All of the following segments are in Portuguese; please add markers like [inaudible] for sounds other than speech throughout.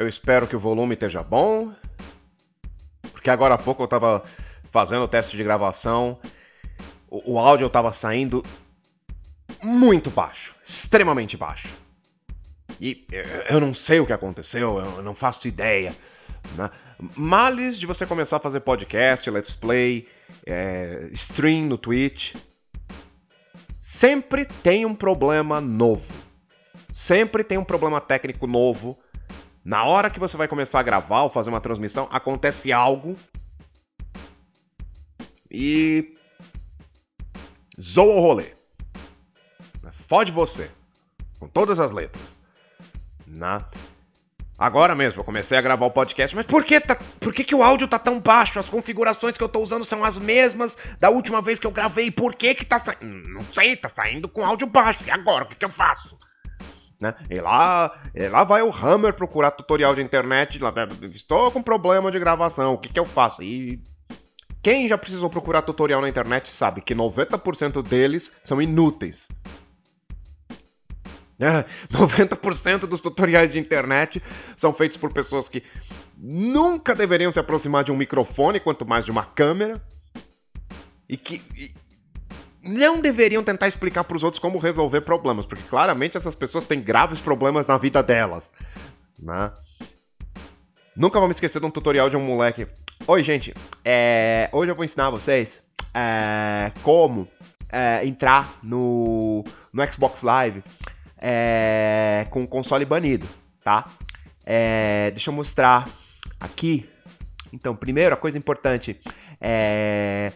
Eu espero que o volume esteja bom. Porque agora há pouco eu tava fazendo o teste de gravação. O, o áudio tava saindo muito baixo. Extremamente baixo. E eu não sei o que aconteceu, eu não faço ideia. Né? Males de você começar a fazer podcast, let's play, é, stream no Twitch. Sempre tem um problema novo. Sempre tem um problema técnico novo. Na hora que você vai começar a gravar ou fazer uma transmissão, acontece algo. E. Zoa o rolê. Fode você. Com todas as letras. Né? Agora mesmo, eu comecei a gravar o podcast, mas por que, tá, por que, que o áudio tá tão baixo? As configurações que eu tô usando são as mesmas da última vez que eu gravei. Por que que tá saindo? Não sei, tá saindo com áudio baixo. E agora, o que, que eu faço? Né? E, lá, e lá vai o Hammer procurar tutorial de internet. Lá, estou com problema de gravação, o que, que eu faço? E quem já precisou procurar tutorial na internet sabe que 90% deles são inúteis. [laughs] 90% dos tutoriais de internet são feitos por pessoas que nunca deveriam se aproximar de um microfone, quanto mais de uma câmera, e que e não deveriam tentar explicar para os outros como resolver problemas, porque claramente essas pessoas têm graves problemas na vida delas, né? Nunca vou me esquecer de um tutorial de um moleque. Oi, gente. É... Hoje eu vou ensinar vocês é... como é... entrar no... no Xbox Live é, com o console banido, tá? É, deixa eu mostrar aqui. Então, primeiro, a coisa importante é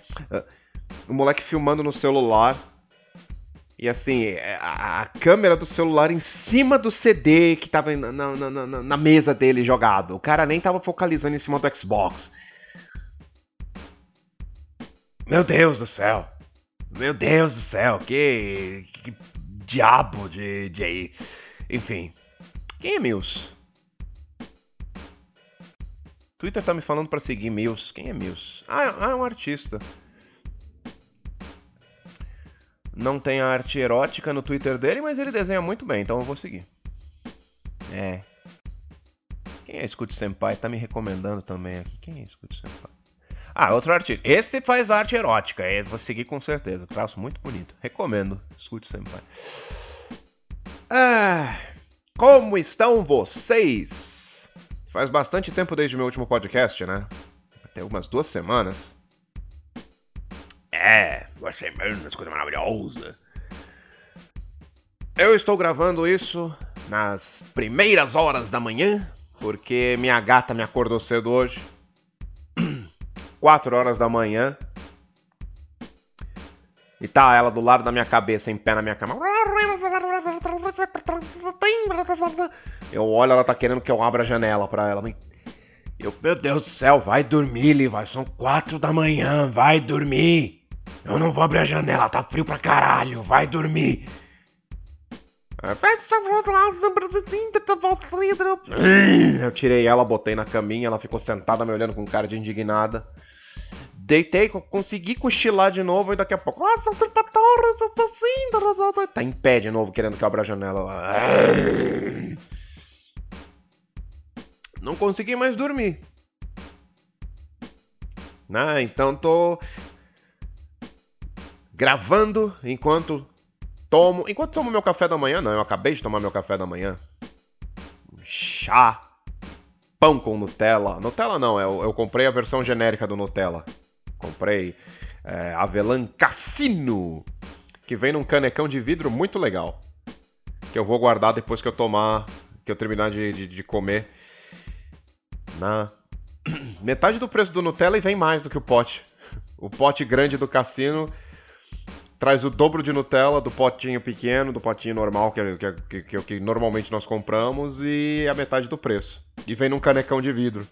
o moleque filmando no celular. E assim, é, a, a câmera do celular em cima do CD que tava na, na, na, na, mesa dele jogado. O cara nem tava focalizando em cima do Xbox. Meu Deus do céu. Meu Deus do céu, que, que diabo de, de. Enfim. Quem é Mills? Twitter tá me falando para seguir Mills. Quem é Mills? Ah, ah, é um artista. Não tem arte erótica no Twitter dele, mas ele desenha muito bem, então eu vou seguir. É. Quem é Scoot Senpai? Tá me recomendando também aqui. Quem é Scoot Senpai? Ah, outro artista. Esse faz arte erótica. Esse vou seguir com certeza. Traço muito bonito. Recomendo. Escute Senpai. Ah, como estão vocês? Faz bastante tempo desde o meu último podcast, né? Até umas duas semanas. É, duas semanas, coisa maravilhosa. Eu estou gravando isso nas primeiras horas da manhã, porque minha gata me acordou cedo hoje. [clears throat] 4 horas da manhã. E tá ela do lado da minha cabeça, em pé na minha cama. Eu olho, ela tá querendo que eu abra a janela pra ela. Eu, meu Deus do céu, vai dormir, Levi. São quatro da manhã, vai dormir. Eu não vou abrir a janela, tá frio pra caralho, vai dormir. Eu tirei ela, botei na caminha, ela ficou sentada me olhando com cara de indignada. Deitei, consegui cochilar de novo e daqui a pouco. Ah. Tá em pé de novo, querendo que eu abra a janela. Não consegui mais dormir. Ah, então tô gravando enquanto tomo. Enquanto tomo meu café da manhã, não, eu acabei de tomar meu café da manhã. Chá. Pão com Nutella. Nutella não, eu, eu comprei a versão genérica do Nutella. Comprei é, Avelã Cassino, que vem num canecão de vidro muito legal. Que eu vou guardar depois que eu tomar, que eu terminar de, de, de comer. Na [coughs] metade do preço do Nutella e vem mais do que o pote. O pote grande do cassino traz o dobro de Nutella do potinho pequeno, do potinho normal, que é, que, é, que, é que normalmente nós compramos, e a metade do preço. E vem num canecão de vidro.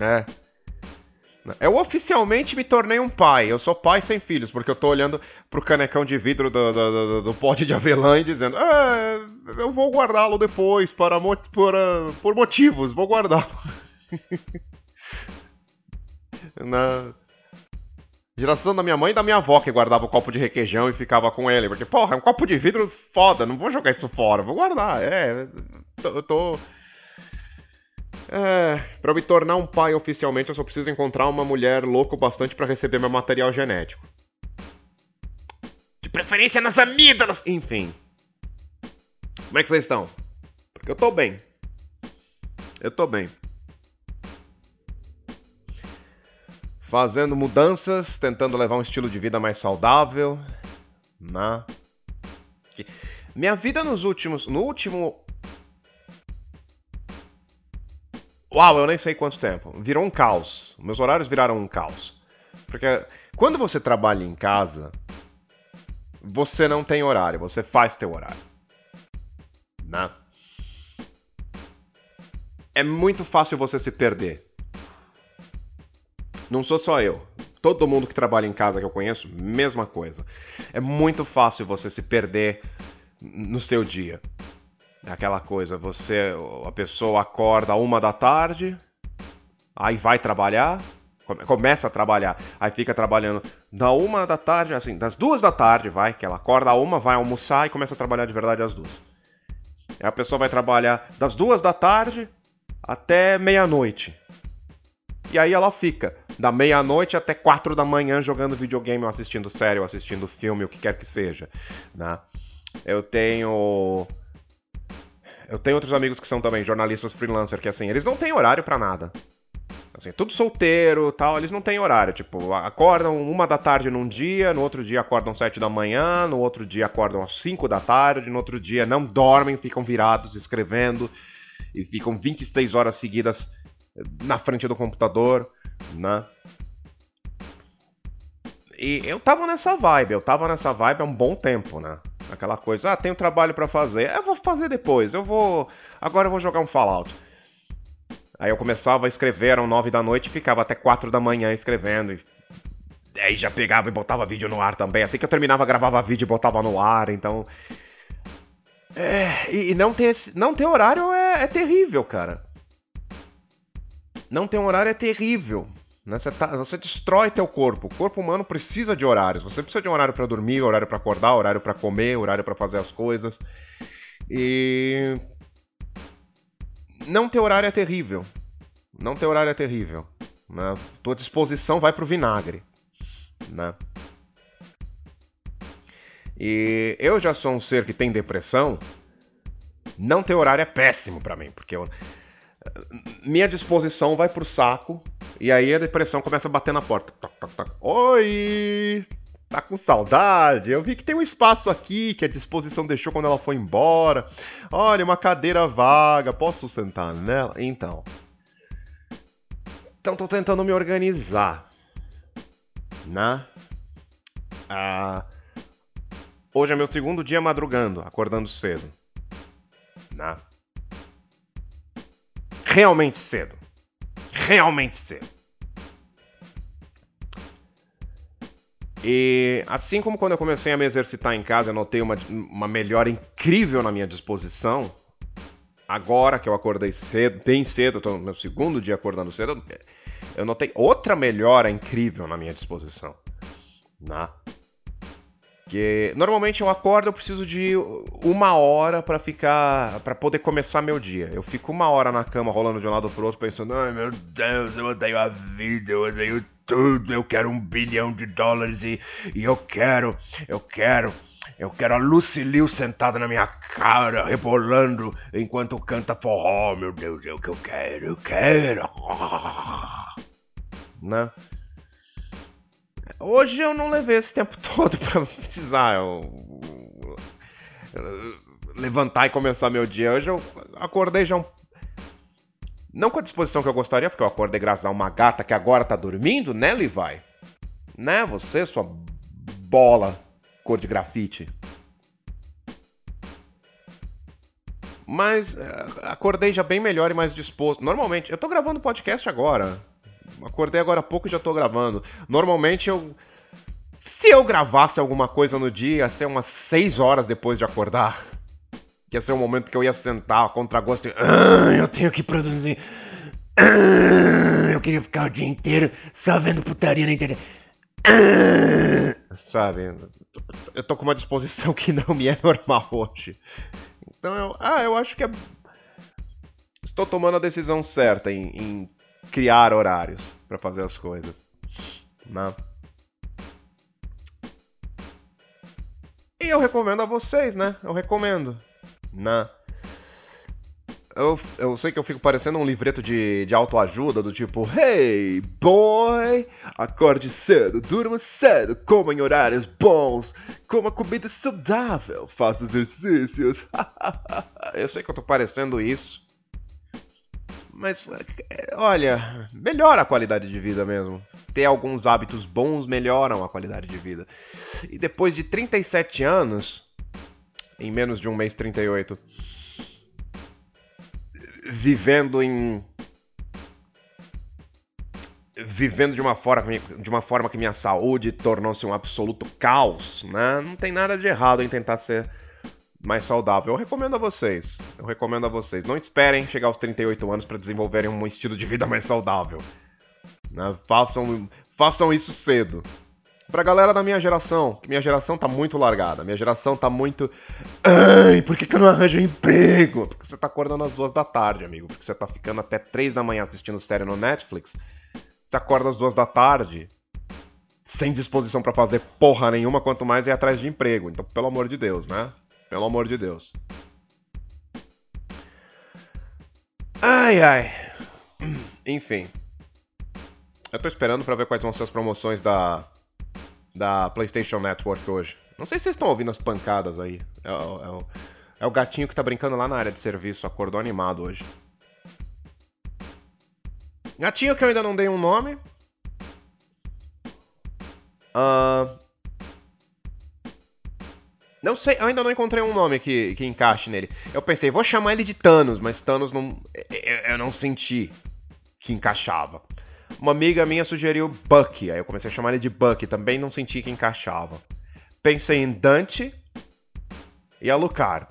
É. Eu oficialmente me tornei um pai. Eu sou pai sem filhos, porque eu tô olhando pro canecão de vidro do, do, do, do pote de avelã e dizendo: é, eu vou guardá-lo depois para, por, por motivos, vou guardá-lo. [laughs] Na geração da minha mãe e da minha avó que guardava o copo de requeijão e ficava com ele. Porque, porra, é um copo de vidro foda, não vou jogar isso fora, vou guardar. É, eu tô. É, pra eu me tornar um pai oficialmente, eu só preciso encontrar uma mulher louco bastante para receber meu material genético. De preferência nas amígdalas! Enfim. Como é que vocês estão? Porque eu tô bem. Eu tô bem. Fazendo mudanças, tentando levar um estilo de vida mais saudável. Né? Minha vida nos últimos. No último. Uau, eu nem sei quanto tempo. Virou um caos. Meus horários viraram um caos. Porque quando você trabalha em casa, você não tem horário, você faz teu horário. Né? É muito fácil você se perder. Não sou só eu. Todo mundo que trabalha em casa que eu conheço, mesma coisa. É muito fácil você se perder no seu dia. É aquela coisa, você, a pessoa acorda uma da tarde, aí vai trabalhar, começa a trabalhar, aí fica trabalhando da uma da tarde, assim, das duas da tarde, vai, que ela acorda a uma, vai almoçar e começa a trabalhar de verdade às duas. Aí a pessoa vai trabalhar das duas da tarde até meia-noite. E aí ela fica da meia-noite até quatro da manhã jogando videogame, ou assistindo série, ou assistindo filme, o que quer que seja, né? Eu tenho eu tenho outros amigos que são também jornalistas freelancer que assim, eles não têm horário para nada. Assim, tudo solteiro tal, eles não têm horário. Tipo, acordam uma da tarde num dia, no outro dia acordam sete da manhã, no outro dia acordam às cinco da tarde, no outro dia não dormem, ficam virados escrevendo e ficam 26 horas seguidas na frente do computador, né? E eu tava nessa vibe, eu tava nessa vibe há um bom tempo, né? Aquela coisa, ah, tenho trabalho para fazer, eu vou fazer depois, eu vou. Agora eu vou jogar um Fallout. Aí eu começava a escrever, eram nove da noite ficava até quatro da manhã escrevendo. E aí já pegava e botava vídeo no ar também. Assim que eu terminava, gravava vídeo e botava no ar, então. É, e, não, ter, não ter horário é, é terrível, cara. Não ter horário é terrível. Né? Você, tá, você, destrói teu corpo. O corpo humano precisa de horários. Você precisa de um horário para dormir, horário para acordar, horário para comer, horário para fazer as coisas. E não ter horário é terrível. Não ter horário é terrível. Né? Tua disposição vai pro vinagre. Né? E eu já sou um ser que tem depressão. Não ter horário é péssimo para mim, porque eu, minha disposição vai pro saco e aí a depressão começa a bater na porta. Toc, toc, toc. Oi! Tá com saudade? Eu vi que tem um espaço aqui que a disposição deixou quando ela foi embora. Olha, uma cadeira vaga, posso sentar nela? Então. Então tô tentando me organizar. Né? Ah, hoje é meu segundo dia madrugando, acordando cedo. Né? Realmente cedo. Realmente cedo. E assim como quando eu comecei a me exercitar em casa, eu notei uma, uma melhora incrível na minha disposição. Agora que eu acordei cedo, bem cedo, estou no meu segundo dia acordando cedo, eu notei outra melhora incrível na minha disposição. Né? Porque normalmente eu acordo, eu preciso de uma hora para ficar. para poder começar meu dia. Eu fico uma hora na cama rolando de um lado pro outro, pensando, ai meu Deus, eu odeio a vida, eu odeio tudo, eu quero um bilhão de dólares e, e eu quero, eu quero. Eu quero a Lucy Liu sentada na minha cara, rebolando enquanto canta forró. Meu Deus, é o que eu quero, eu quero. [laughs] Né? Hoje eu não levei esse tempo [laughs] todo para precisar eu, eu, levantar e começar meu dia. Hoje eu acordei já um. Não com a disposição que eu gostaria, porque eu acordei graças a uma gata que agora tá dormindo, né, Levi? Né, você, sua bola cor de grafite. Mas eh, acordei já bem melhor e mais disposto. Normalmente, eu tô gravando podcast agora. Acordei agora há pouco e já tô gravando. Normalmente eu. Se eu gravasse alguma coisa no dia, ia ser umas 6 horas depois de acordar. Que ia ser um momento que eu ia sentar contra gosto e. Ah, eu tenho que produzir. Ah, eu queria ficar o dia inteiro só vendo putaria na internet. Ah, sabe? Eu tô com uma disposição que não me é normal hoje. Então eu. Ah, eu acho que é estou tomando a decisão certa em, em criar horários para fazer as coisas. Né? E eu recomendo a vocês, né? Eu recomendo. Né? Eu, eu sei que eu fico parecendo um livreto de, de autoajuda, do tipo, Hey, boy! Acorde cedo, durma cedo, coma em horários bons, coma comida saudável, faça exercícios. [laughs] eu sei que eu tô parecendo isso. Mas, olha, melhora a qualidade de vida mesmo. Ter alguns hábitos bons melhoram a qualidade de vida. E depois de 37 anos, em menos de um mês 38 vivendo em vivendo de uma forma de uma forma que minha saúde tornou-se um absoluto caos, né? Não tem nada de errado em tentar ser mais saudável. Eu recomendo a vocês. Eu recomendo a vocês. Não esperem chegar aos 38 anos para desenvolverem um estilo de vida mais saudável. Né? Façam, façam isso cedo. Pra galera da minha geração, minha geração tá muito largada, minha geração tá muito. Ai, por que, que eu não arranjo emprego? Porque você tá acordando às duas da tarde, amigo. Porque você tá ficando até três da manhã assistindo série no Netflix. Você acorda às duas da tarde, sem disposição para fazer porra nenhuma, quanto mais ir atrás de emprego. Então, pelo amor de Deus, né? Pelo amor de Deus. Ai, ai. Enfim. Eu tô esperando para ver quais vão ser as promoções da da PlayStation Network hoje. Não sei se vocês estão ouvindo as pancadas aí. É, é, é, o, é o gatinho que tá brincando lá na área de serviço, acordou animado hoje. Gatinho que eu ainda não dei um nome. Uh... Não sei, eu ainda não encontrei um nome que, que encaixe nele. Eu pensei, vou chamar ele de Thanos, mas Thanos não. Eu, eu não senti que encaixava. Uma amiga minha sugeriu Bucky, aí eu comecei a chamar ele de Bucky, também não senti que encaixava. Pensei em Dante e Alucard,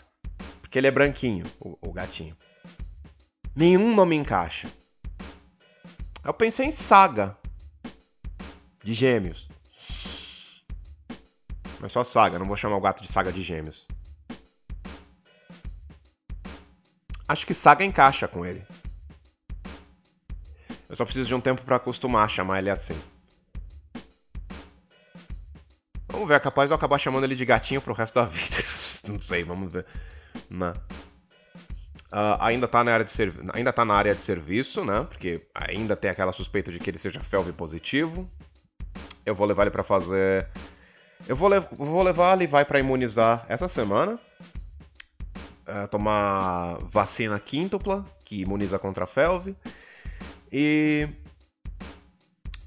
porque ele é branquinho, o, o gatinho. Nenhum nome encaixa. Eu pensei em Saga, de Gêmeos. Mas só Saga, não vou chamar o gato de Saga de Gêmeos. Acho que Saga encaixa com ele. Eu só preciso de um tempo para acostumar a chamar ele assim. Vamos ver, é capaz de eu acabar chamando ele de gatinho pro resto da [laughs] vida. Não sei, vamos ver. Não. Uh, ainda, tá na área de ainda tá na área de serviço, né? Porque ainda tem aquela suspeita de que ele seja FeLV positivo. Eu vou levar ele para fazer. Eu vou, le vou levar ele vai para imunizar essa semana. Uh, tomar vacina quíntupla, que imuniza contra a FeLV. E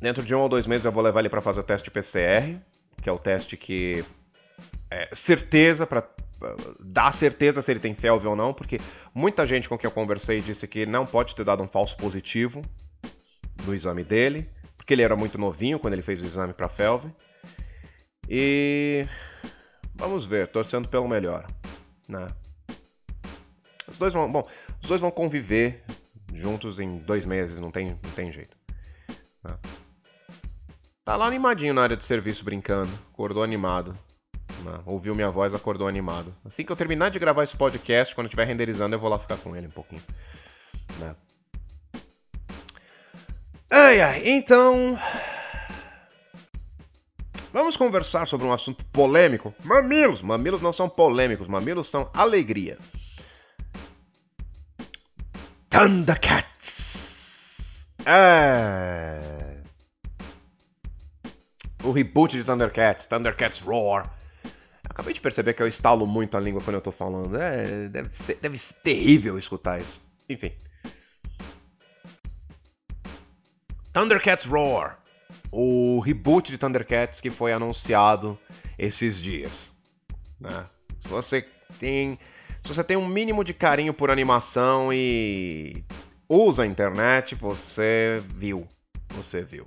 dentro de um ou dois meses eu vou levar ele para fazer o teste PCR, que é o teste que é certeza para dar certeza se ele tem FeLV ou não, porque muita gente com quem eu conversei disse que não pode ter dado um falso positivo no exame dele, porque ele era muito novinho quando ele fez o exame para FeLV. E vamos ver, torcendo pelo melhor, né? Os dois vão, bom, os dois vão conviver juntos em dois meses, não tem, não tem jeito. Tá. tá lá animadinho na área de serviço brincando, acordou animado. Né? Ouviu minha voz, acordou animado. Assim que eu terminar de gravar esse podcast, quando estiver renderizando, eu vou lá ficar com ele um pouquinho. Né? Ai, ai, então. Vamos conversar sobre um assunto polêmico. Mamilos! Mamilos não são polêmicos, mamilos são alegria. Thundercats! É. O reboot de Thundercats, Thundercats Roar. Acabei de perceber que eu estalo muito a língua quando eu tô falando. É, deve ser, deve ser terrível escutar isso. Enfim. Thundercats Roar. O reboot de Thundercats que foi anunciado esses dias. Né? Se você tem se você tem um mínimo de carinho por animação e usa a internet, você viu. Você viu.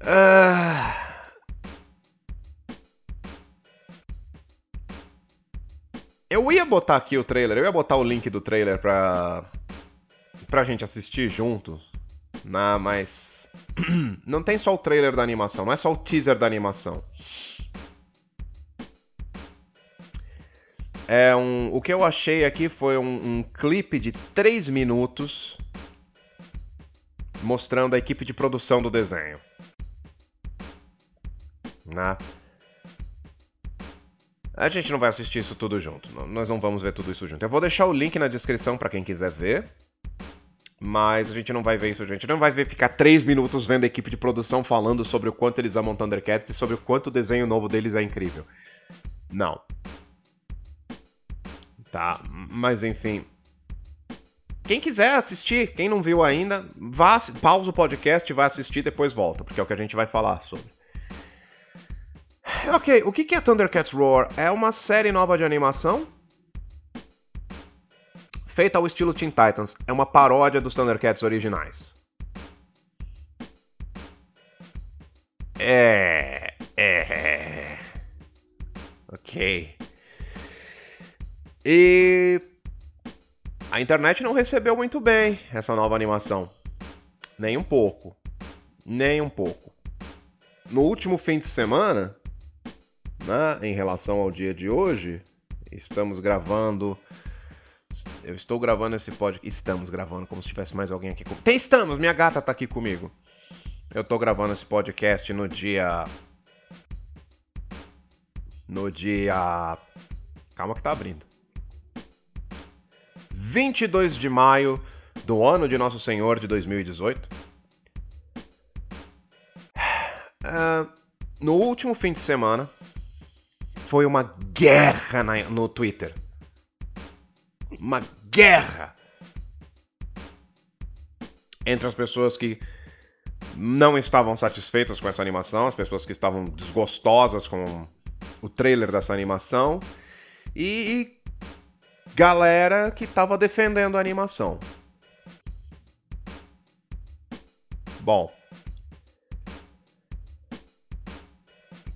Ah... Eu ia botar aqui o trailer, eu ia botar o link do trailer pra, pra gente assistir juntos, né? mas [clears throat] não tem só o trailer da animação, não é só o teaser da animação. É um, o que eu achei aqui foi um, um clipe de 3 minutos mostrando a equipe de produção do desenho. Né? A gente não vai assistir isso tudo junto. Nós não vamos ver tudo isso junto. Eu vou deixar o link na descrição para quem quiser ver. Mas a gente não vai ver isso, gente. Não vai ver ficar três minutos vendo a equipe de produção falando sobre o quanto eles amam Thundercats e sobre o quanto o desenho novo deles é incrível. Não. Tá, mas enfim. Quem quiser assistir, quem não viu ainda, vá, pausa o podcast e vá assistir depois volta, porque é o que a gente vai falar sobre. Ok, o que é Thundercats Roar? É uma série nova de animação feita ao estilo Teen Titans. É uma paródia dos Thundercats originais. É. É. Ok. E. A internet não recebeu muito bem essa nova animação. Nem um pouco. Nem um pouco. No último fim de semana, né, em relação ao dia de hoje, estamos gravando eu estou gravando esse podcast. Estamos gravando, como se tivesse mais alguém aqui comigo. Tem estamos, minha gata tá aqui comigo. Eu estou gravando esse podcast no dia. No dia. Calma que tá abrindo. 22 de maio do ano de Nosso Senhor de 2018. Uh, ah, no último fim de semana, foi uma guerra na, no Twitter uma guerra entre as pessoas que não estavam satisfeitas com essa animação, as pessoas que estavam desgostosas com o trailer dessa animação e galera que estava defendendo a animação. Bom,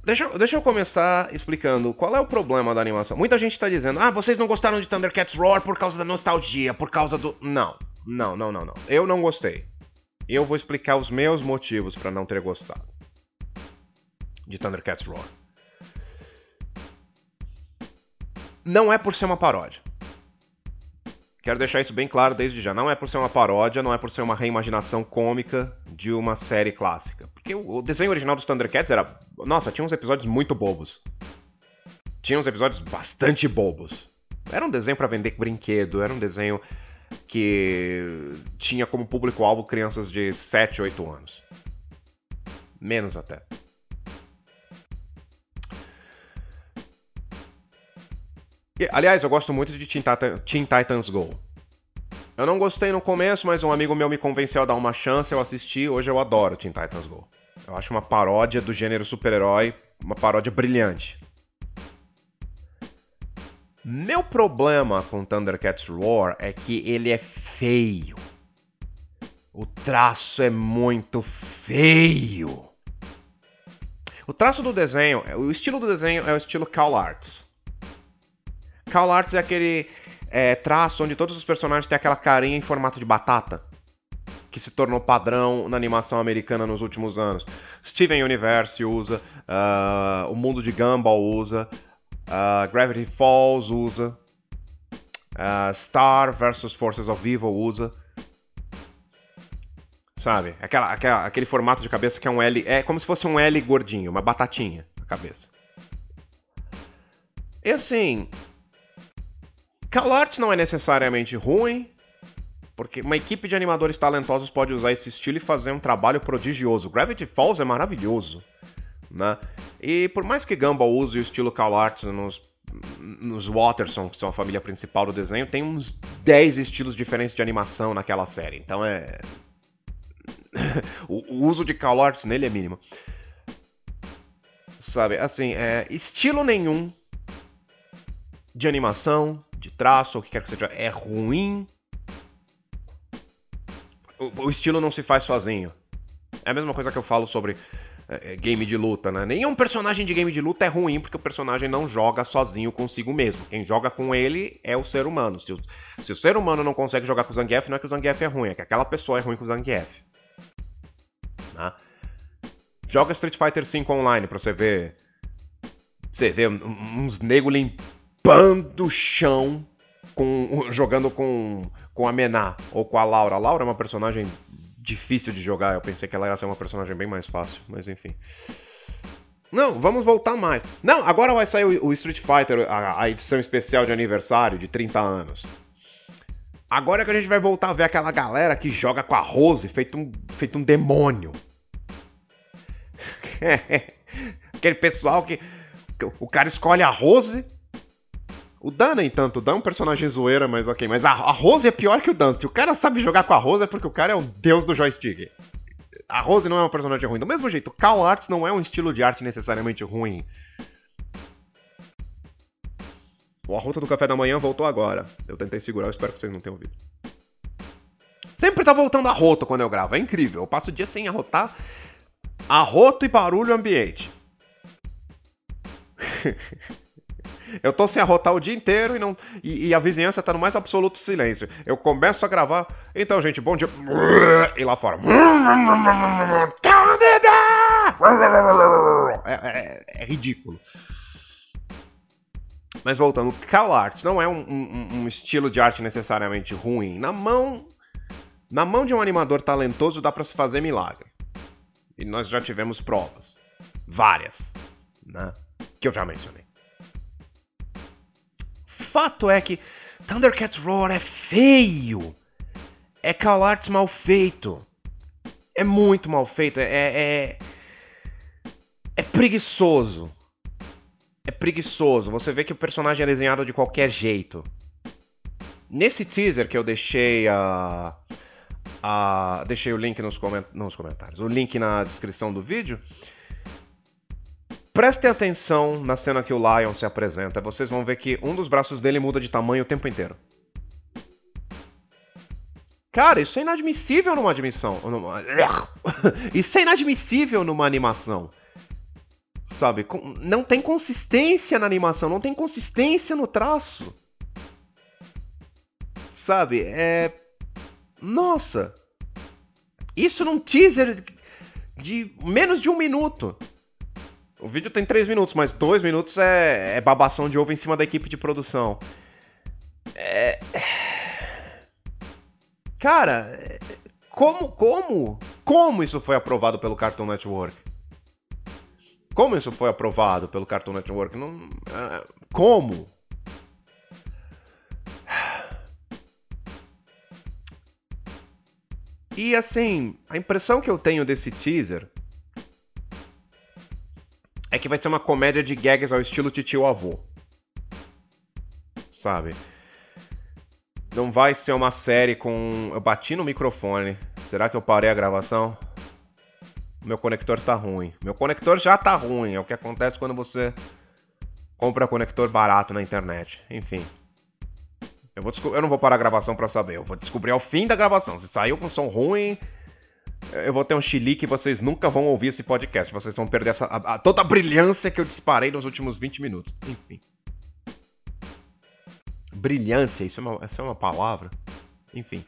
Deixa, deixa eu começar explicando qual é o problema da animação. Muita gente tá dizendo, ah, vocês não gostaram de Thundercats Roar por causa da nostalgia, por causa do. Não, não, não, não, não. Eu não gostei. Eu vou explicar os meus motivos para não ter gostado de Thundercats Roar. Não é por ser uma paródia. Quero deixar isso bem claro desde já. Não é por ser uma paródia, não é por ser uma reimaginação cômica de uma série clássica. Porque o desenho original dos Thundercats era. Nossa, tinha uns episódios muito bobos. Tinha uns episódios bastante bobos. Era um desenho para vender brinquedo, era um desenho que tinha como público-alvo crianças de 7, 8 anos. Menos até. aliás, eu gosto muito de Teen, Teen Titans Go. Eu não gostei no começo, mas um amigo meu me convenceu a dar uma chance, eu assisti, hoje eu adoro Teen Titans Go. Eu acho uma paródia do gênero super-herói, uma paródia brilhante. Meu problema com Thundercats Roar é que ele é feio. O traço é muito feio. O traço do desenho, o estilo do desenho é o estilo Call Arts. Call Arts é aquele é, traço onde todos os personagens têm aquela carinha em formato de batata. Que se tornou padrão na animação americana nos últimos anos. Steven Universe usa, uh, o mundo de Gumball usa, uh, Gravity Falls usa, uh, Star vs Forces of Evil usa. Sabe? Aquela, aquela, aquele formato de cabeça que é um L. É como se fosse um L gordinho, uma batatinha a cabeça. E assim, CalArts não é necessariamente ruim, porque uma equipe de animadores talentosos pode usar esse estilo e fazer um trabalho prodigioso. Gravity Falls é maravilhoso, né? E por mais que Gumball use o estilo CalArts nos, nos Watterson, que são a família principal do desenho, tem uns 10 estilos diferentes de animação naquela série. Então é... [laughs] o, uso de CalArts nele é mínimo. Sabe, assim, é, estilo nenhum de animação, de traço, ou o que quer que seja, é ruim, o, o estilo não se faz sozinho. É a mesma coisa que eu falo sobre é, game de luta, né? Nenhum personagem de game de luta é ruim porque o personagem não joga sozinho consigo mesmo. Quem joga com ele é o ser humano. Se o, se o ser humano não consegue jogar com o Zangief, não é que o Zangief é ruim, é que aquela pessoa é ruim com o Zangief. Né? Joga Street Fighter V online pra você ver. Você vê uns nego limpando o chão com, jogando com, com a Mená ou com a Laura. A Laura é uma personagem difícil de jogar. Eu pensei que ela ia ser uma personagem bem mais fácil, mas enfim. Não, vamos voltar mais. Não, agora vai sair o, o Street Fighter, a, a, edição especial de aniversário de 30 anos. Agora é que a gente vai voltar a ver aquela galera que joga com a Rose feito um, feito um demônio. [laughs] Aquele pessoal que, o cara escolhe a Rose. O Dan nem tanto, o Dan é um personagem zoeira, mas ok. Mas a, Rose é pior que o Dan. Se o cara sabe jogar com a Rose é porque o cara é o deus do joystick a Rose não é uma personagem ruim. Do mesmo jeito, Call Arts não é um estilo de arte necessariamente ruim. O Arrota do Café da Manhã voltou agora. Eu tentei segurar, eu espero que vocês não tenham ouvido. Sempre tá voltando arroto quando eu gravo, é incrível. Eu passo o dia sem arrotar. Arroto e barulho ambiente. [laughs] Eu tô sem arrotar o dia inteiro e, não, e, e, a vizinhança tá no mais absoluto silêncio. Eu começo a gravar. Então, gente, bom dia. E lá fora. É, é, é ridículo. Mas voltando, Cal Arts não é um, um, um, estilo de arte necessariamente ruim. Na mão, na mão de um animador talentoso dá para se fazer milagre. E nós já tivemos provas, várias, né? Que eu já mencionei fato é que Thundercats Roar é feio. É Call Arts mal feito. É muito mal feito. É, é, é preguiçoso. É preguiçoso. Você vê que o personagem é desenhado de qualquer jeito. Nesse teaser que eu deixei a. a deixei o link nos, coment nos comentários. O link na descrição do vídeo. Prestem atenção na cena que o Lion se apresenta. Vocês vão ver que um dos braços dele muda de tamanho o tempo inteiro. Cara, isso é inadmissível numa admissão. Numa... [laughs] Isso é inadmissível numa animação. Sabe? Não tem consistência na animação, não tem consistência no traço. Sabe? É. Nossa! Isso num teaser de menos de um minuto. O vídeo tem 3 minutos, mas 2 minutos é, é babação de ovo em cima da equipe de produção. É... Cara, como, como, como isso foi aprovado pelo Cartoon Network? Como isso foi aprovado pelo Cartoon Network? Não, é, como? E assim, a impressão que eu tenho desse teaser é que vai ser uma comédia de gags ao estilo titio avô. Sabe? Não vai ser uma série com. Eu bati no microfone. Será que eu parei a gravação? Meu conector tá ruim. Meu conector já tá ruim. É o que acontece quando você compra conector barato na internet. Enfim. Eu, vou eu não vou parar a gravação para saber. Eu vou descobrir ao fim da gravação. Se saiu com som ruim, eu vou ter um chilique e vocês nunca vão ouvir esse podcast. Vocês vão perder essa, a, a, toda a brilhância que eu disparei nos últimos 20 minutos. Enfim. Brilhância, isso é uma, essa é uma palavra? Enfim.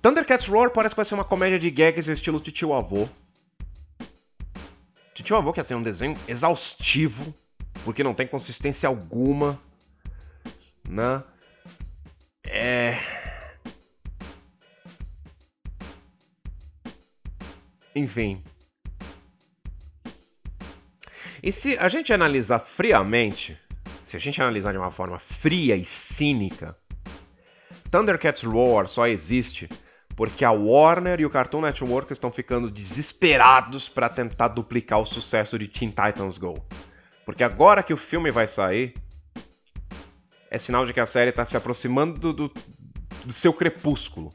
Thundercats Roar parece que vai ser uma comédia de gags estilo Titio Avô. Titio Avô quer ser um desenho exaustivo, porque não tem consistência alguma, né? É Enfim. E se a gente analisar friamente, se a gente analisar de uma forma fria e cínica, Thundercats Roar só existe porque a Warner e o Cartoon Network estão ficando desesperados para tentar duplicar o sucesso de Teen Titans Go. Porque agora que o filme vai sair, é sinal de que a série está se aproximando do, do, do seu crepúsculo.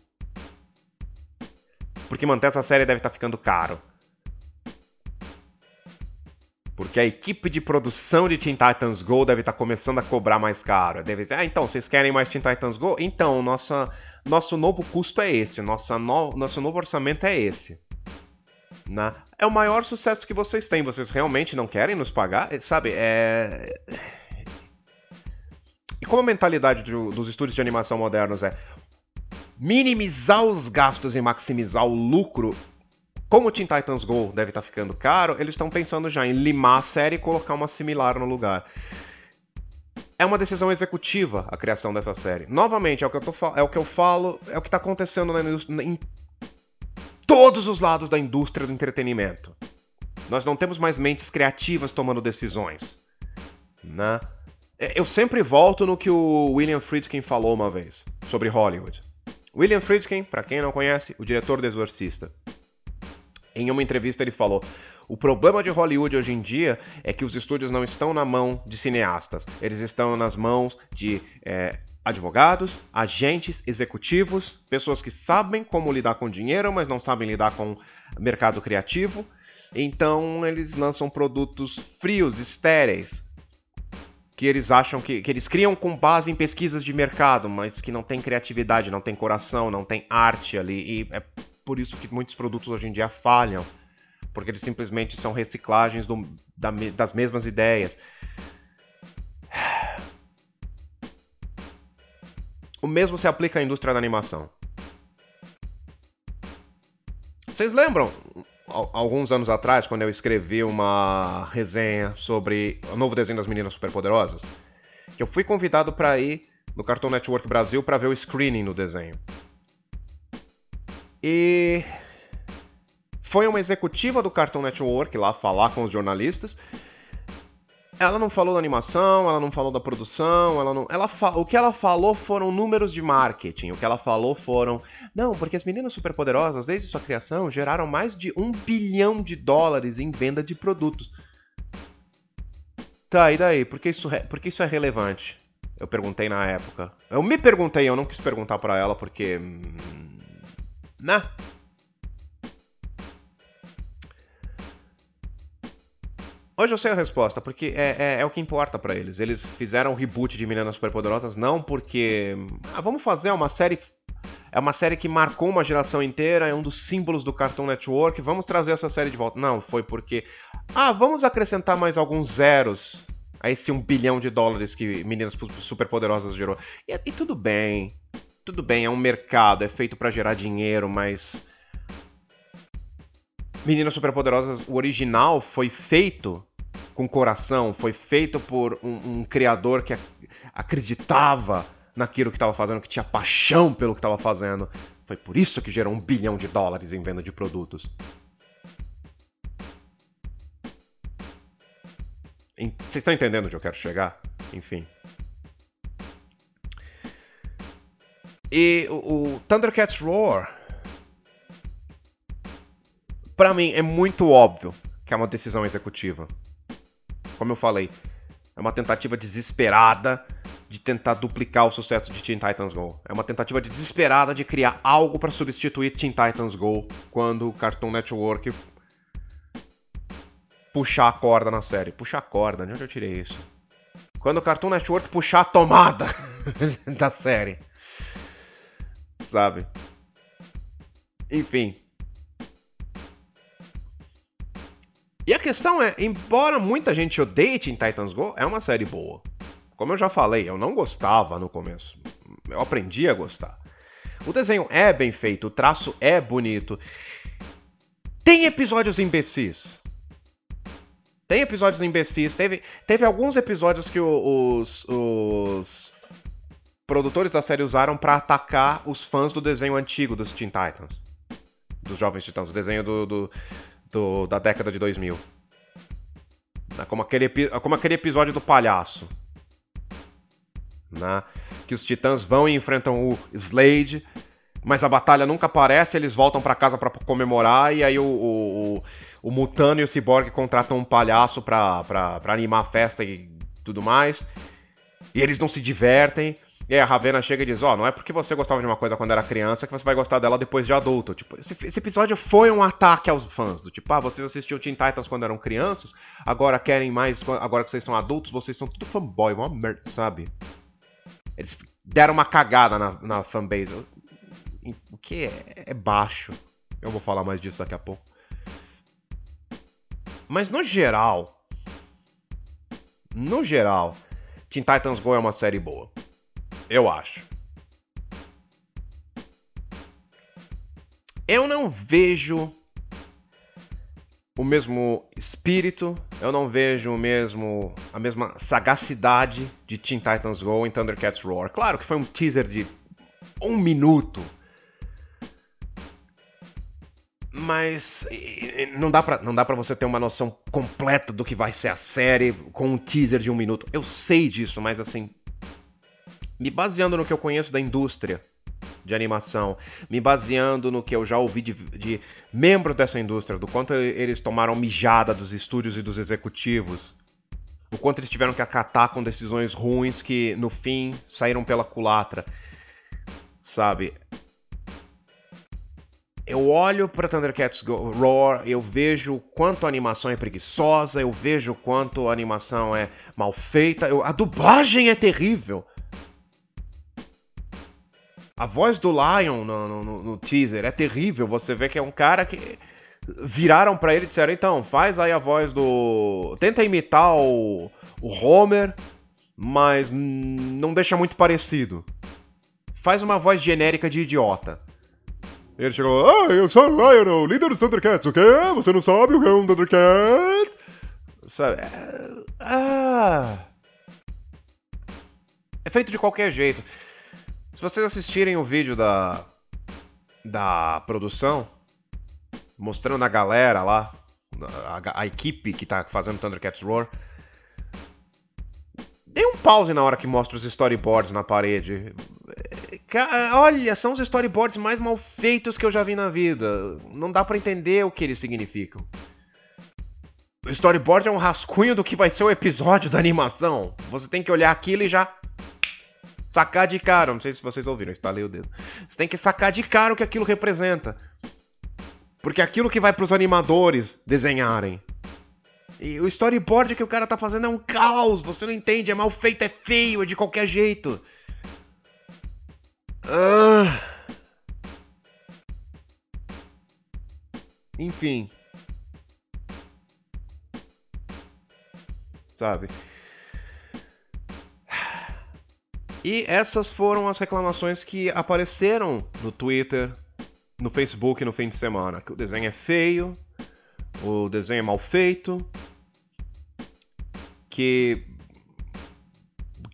Porque manter essa série deve estar tá ficando caro. Porque a equipe de produção de Teen Titans Go deve estar tá começando a cobrar mais caro. Deve dizer, ah, então, vocês querem mais Teen Titans Go? Então, nossa, nosso novo custo é esse, nossa no, nosso novo orçamento é esse. Né? É o maior sucesso que vocês têm. Vocês realmente não querem nos pagar? É, sabe, é. E como a mentalidade do, dos estúdios de animação modernos é minimizar os gastos e maximizar o lucro, como o Teen Titans Go deve estar tá ficando caro, eles estão pensando já em limar a série e colocar uma similar no lugar. é uma decisão executiva a criação dessa série. Novamente, é o que eu, tô, é o que eu falo, é o que está acontecendo na, em todos os lados da indústria do entretenimento. Nós não temos mais mentes criativas tomando decisões. Né? Eu sempre volto no que o William Friedkin falou uma vez sobre Hollywood. William Friedkin, para quem não conhece, o diretor do Exorcista. Em uma entrevista ele falou: o problema de Hollywood hoje em dia é que os estúdios não estão na mão de cineastas, eles estão nas mãos de é, advogados, agentes, executivos, pessoas que sabem como lidar com dinheiro, mas não sabem lidar com mercado criativo. Então eles lançam produtos frios, estéreis, que eles acham que, que eles criam com base em pesquisas de mercado, mas que não tem criatividade, não tem coração, não tem arte ali. E é por isso que muitos produtos hoje em dia falham porque eles simplesmente são reciclagens do, da, das mesmas ideias. [sighs] O mesmo se aplica à indústria da animação. Vocês lembram, alguns anos atrás, quando eu escrevi uma resenha sobre o novo desenho das Meninas Superpoderosas? Que eu fui convidado para ir no Cartoon Network Brasil para ver o screening do desenho. E foi uma executiva do Cartoon Network lá falar com os jornalistas. Ela não falou da animação, ela não falou da produção, ela não. Ela fa... O que ela falou foram números de marketing. O que ela falou foram. Não, porque as meninas superpoderosas, desde sua criação, geraram mais de um bilhão de dólares em venda de produtos. Tá, e daí? Por que isso, re... Por que isso é relevante? Eu perguntei na época. Eu me perguntei, eu não quis perguntar para ela porque. Hum, né? Hoje eu sei a resposta, porque é, é, é o que importa para eles. Eles fizeram o reboot de Meninas Superpoderosas não porque. Ah, vamos fazer uma série. É uma série que marcou uma geração inteira, é um dos símbolos do Cartoon Network, vamos trazer essa série de volta. Não, foi porque. Ah, vamos acrescentar mais alguns zeros a esse um bilhão de dólares que Meninas Superpoderosas gerou. E, e tudo bem. Tudo bem, é um mercado, é feito para gerar dinheiro, mas Meninas Superpoderosas, o original foi feito com coração, foi feito por um, um criador que acreditava naquilo que estava fazendo, que tinha paixão pelo que estava fazendo. Foi por isso que gerou um bilhão de dólares em venda de produtos. Vocês estão entendendo onde eu quero chegar? Enfim. E o, o Thundercats Roar para mim é muito óbvio que é uma decisão executiva. Como eu falei, é uma tentativa desesperada de tentar duplicar o sucesso de Teen Titans Go. É uma tentativa desesperada de criar algo para substituir Teen Titans Go quando o Cartoon Network puxar a corda na série. Puxar a corda, de onde eu tirei isso? Quando o Cartoon Network puxar a tomada [laughs] da série. Sabe? Enfim, E a questão é, embora muita gente odeie Teen Titans Go, é uma série boa. Como eu já falei, eu não gostava no começo. Eu aprendi a gostar. O desenho é bem feito, o traço é bonito. Tem episódios imbecis. Tem episódios imbecis. Teve, teve alguns episódios que os, os produtores da série usaram para atacar os fãs do desenho antigo dos Teen Titans. Dos Jovens Titãs. O desenho do, do do, da década de 2000. Né? Como aquele, como aquele episódio do palhaço. Né? Que os titãs vão e enfrentam o Slade, mas a batalha nunca aparece, eles voltam para casa para comemorar, e aí o, o, o, Mutano e o Cyborg contratam um palhaço pra, pra animar a festa e tudo mais. E eles não se divertem. E aí a Ravena chega e diz: Ó, oh, não é porque você gostava de uma coisa quando era criança que você vai gostar dela depois de adulto. Tipo, esse, esse, episódio foi um ataque aos fãs. Do tipo, ah, vocês assistiam Teen Titans quando eram crianças, agora querem mais, agora que vocês são adultos, vocês são tudo fanboy, uma merda, sabe? Eles deram uma cagada na, na fanbase. O que é, é baixo. Eu vou falar mais disso daqui a pouco. Mas no geral. No geral, Teen Titans Go é uma série boa. Eu acho. Eu não vejo o mesmo espírito, eu não vejo o mesmo a mesma sagacidade de Teen Titans Go em Thundercats Roar. Claro que foi um teaser de um minuto, mas não dá pra, não dá pra você ter uma noção completa do que vai ser a série com um teaser de um minuto. Eu sei disso, mas assim, me baseando no que eu conheço da indústria de animação, me baseando no que eu já ouvi de, de membros dessa indústria, do quanto eles tomaram mijada dos estúdios e dos executivos, o quanto eles tiveram que acatar com decisões ruins que no fim saíram pela culatra, sabe? Eu olho para Thundercats Go Roar, eu vejo o quanto a animação é preguiçosa, eu vejo o quanto a animação é mal feita, eu, a dublagem é terrível. A voz do Lion no, no, no, teaser é terrível. Você vê que é um cara que. Viraram para ele e disseram: então, faz aí a voz do. Tenta imitar o, o Homer, mas não deixa muito parecido. Faz uma voz genérica de idiota. Ele chegou: Ah, eu sou o Lion, o líder dos Thundercats, o quê? Você não sabe o que é um Thundercat? Sabe? É... Ah. É feito de qualquer jeito. Se vocês assistirem o vídeo da, da produção, mostrando a galera lá, a, a equipe que tá fazendo Thundercats Roar, dê um pause na hora que mostra os storyboards na parede. Olha, são os storyboards mais mal feitos que eu já vi na vida. Não dá para entender o que eles significam. O storyboard é um rascunho do que vai ser o episódio da animação. Você tem que olhar aquilo e já sacar de cara. Não sei se vocês ouviram, estalei o dedo. Você tem que sacar de cara o que aquilo representa. Porque aquilo que vai para os animadores desenharem. E o storyboard que o cara tá fazendo é um caos, você não entende, é mal feito, é feio, é de qualquer jeito. Ah. Enfim. Sabe? E essas foram as reclamações que apareceram no Twitter, no Facebook no fim de semana. Que o desenho é feio, o desenho é mal feito, que.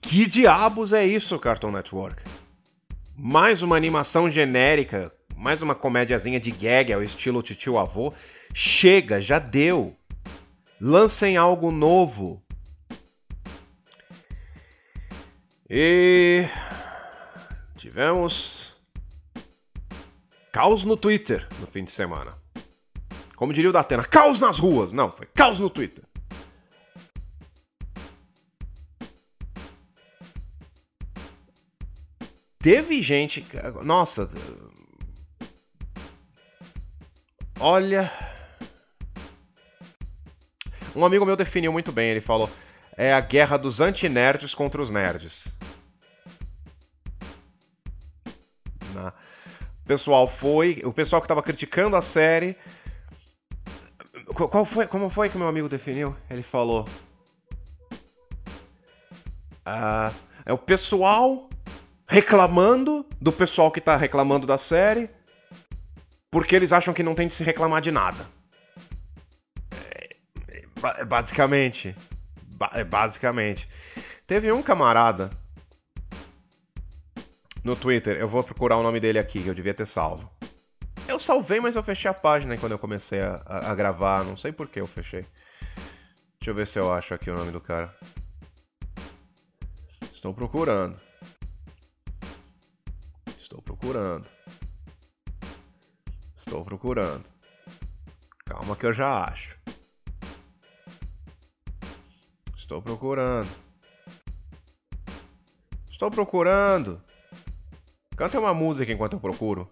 Que diabos é isso, Cartoon Network? Mais uma animação genérica, mais uma comédiazinha de gag ao estilo titio avô. Chega, já deu. Lancem algo novo. E tivemos caos no Twitter no fim de semana. Como diria o Datena, caos nas ruas. Não, foi caos no Twitter. Teve gente. Nossa. Olha. Um amigo meu definiu muito bem. Ele falou: é a guerra dos anti-nerds contra os nerds. O pessoal foi, o pessoal que estava criticando a série, qual foi, como foi que meu amigo definiu? Ele falou, ah, é o pessoal reclamando do pessoal que está reclamando da série, porque eles acham que não tem de se reclamar de nada. É, é, basicamente, basicamente. Teve um camarada no Twitter. Eu vou procurar o nome dele aqui, que eu devia ter salvo. Eu salvei, mas eu fechei a página quando eu comecei a, a, a gravar. Não sei por que eu fechei. Deixa eu ver se eu acho aqui o nome do cara. Estou procurando. Estou procurando. Estou procurando. Calma que eu já acho. Estou procurando. Estou procurando. Canta uma música enquanto eu procuro.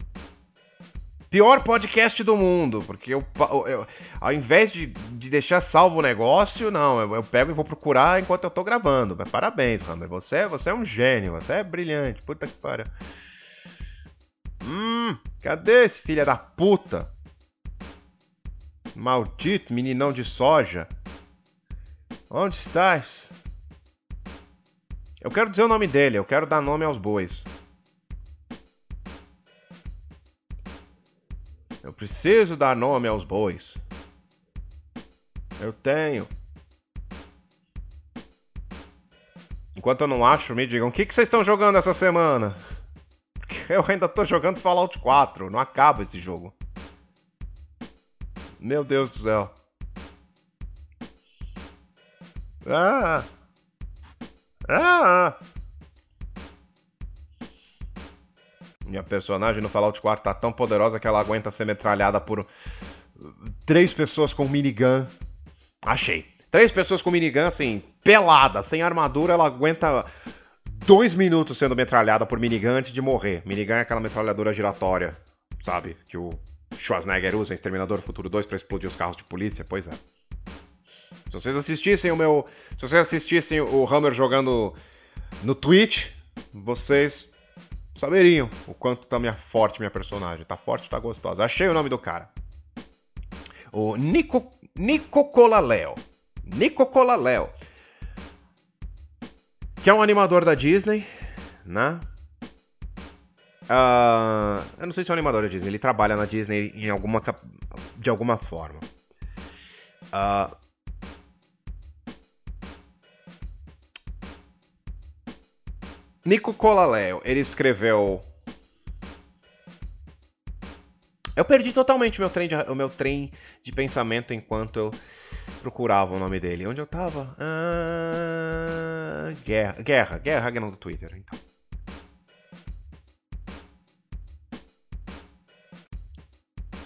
Pior podcast do mundo, porque eu, eu ao invés de, de, deixar salvo o negócio, não, eu, eu, pego e vou procurar enquanto eu tô gravando. Mas parabéns, Hammer, você, você é um gênio, você é brilhante, puta que pariu. Hum, cadê esse filho da puta? Maldito meninão de soja. Onde estás? Eu quero dizer o nome dele, eu quero dar nome aos bois. Eu preciso dar nome aos bois. Eu tenho. Enquanto eu não acho, me digam, o que, que vocês estão jogando essa semana? [laughs] Eu ainda tô jogando Fallout 4, não acaba esse jogo. Meu Deus do céu. Ah! Ah! Minha personagem no Fallout 4 tá tão poderosa que ela aguenta ser metralhada por três pessoas com minigun. Achei. Três pessoas com minigun, assim, pelada, sem armadura, ela aguenta dois minutos sendo metralhada por minigun antes de morrer. Minigun é aquela metralhadora giratória, sabe? Que o Schwarzenegger usa em Exterminador Futuro 2 para explodir os carros de polícia. Pois é. Se vocês assistissem o meu. Se vocês assistissem o Hammer jogando no Twitch, vocês saberiam o quanto tá minha forte minha personagem. Tá forte, tá gostosa. Achei o nome do cara. O Nico, Nico Colaleo. Nico Colaleo. Que é um animador da Disney, né? Uh, eu não sei se é um animador da Disney, ele trabalha na Disney em alguma, de alguma forma. Uh, Nico Colaleo, ele escreveu. Eu perdi totalmente meu trem de, o meu trem de pensamento enquanto eu procurava o nome dele. Onde eu tava? Ah, guerra, guerra, guerra Ragnar do Twitter, então.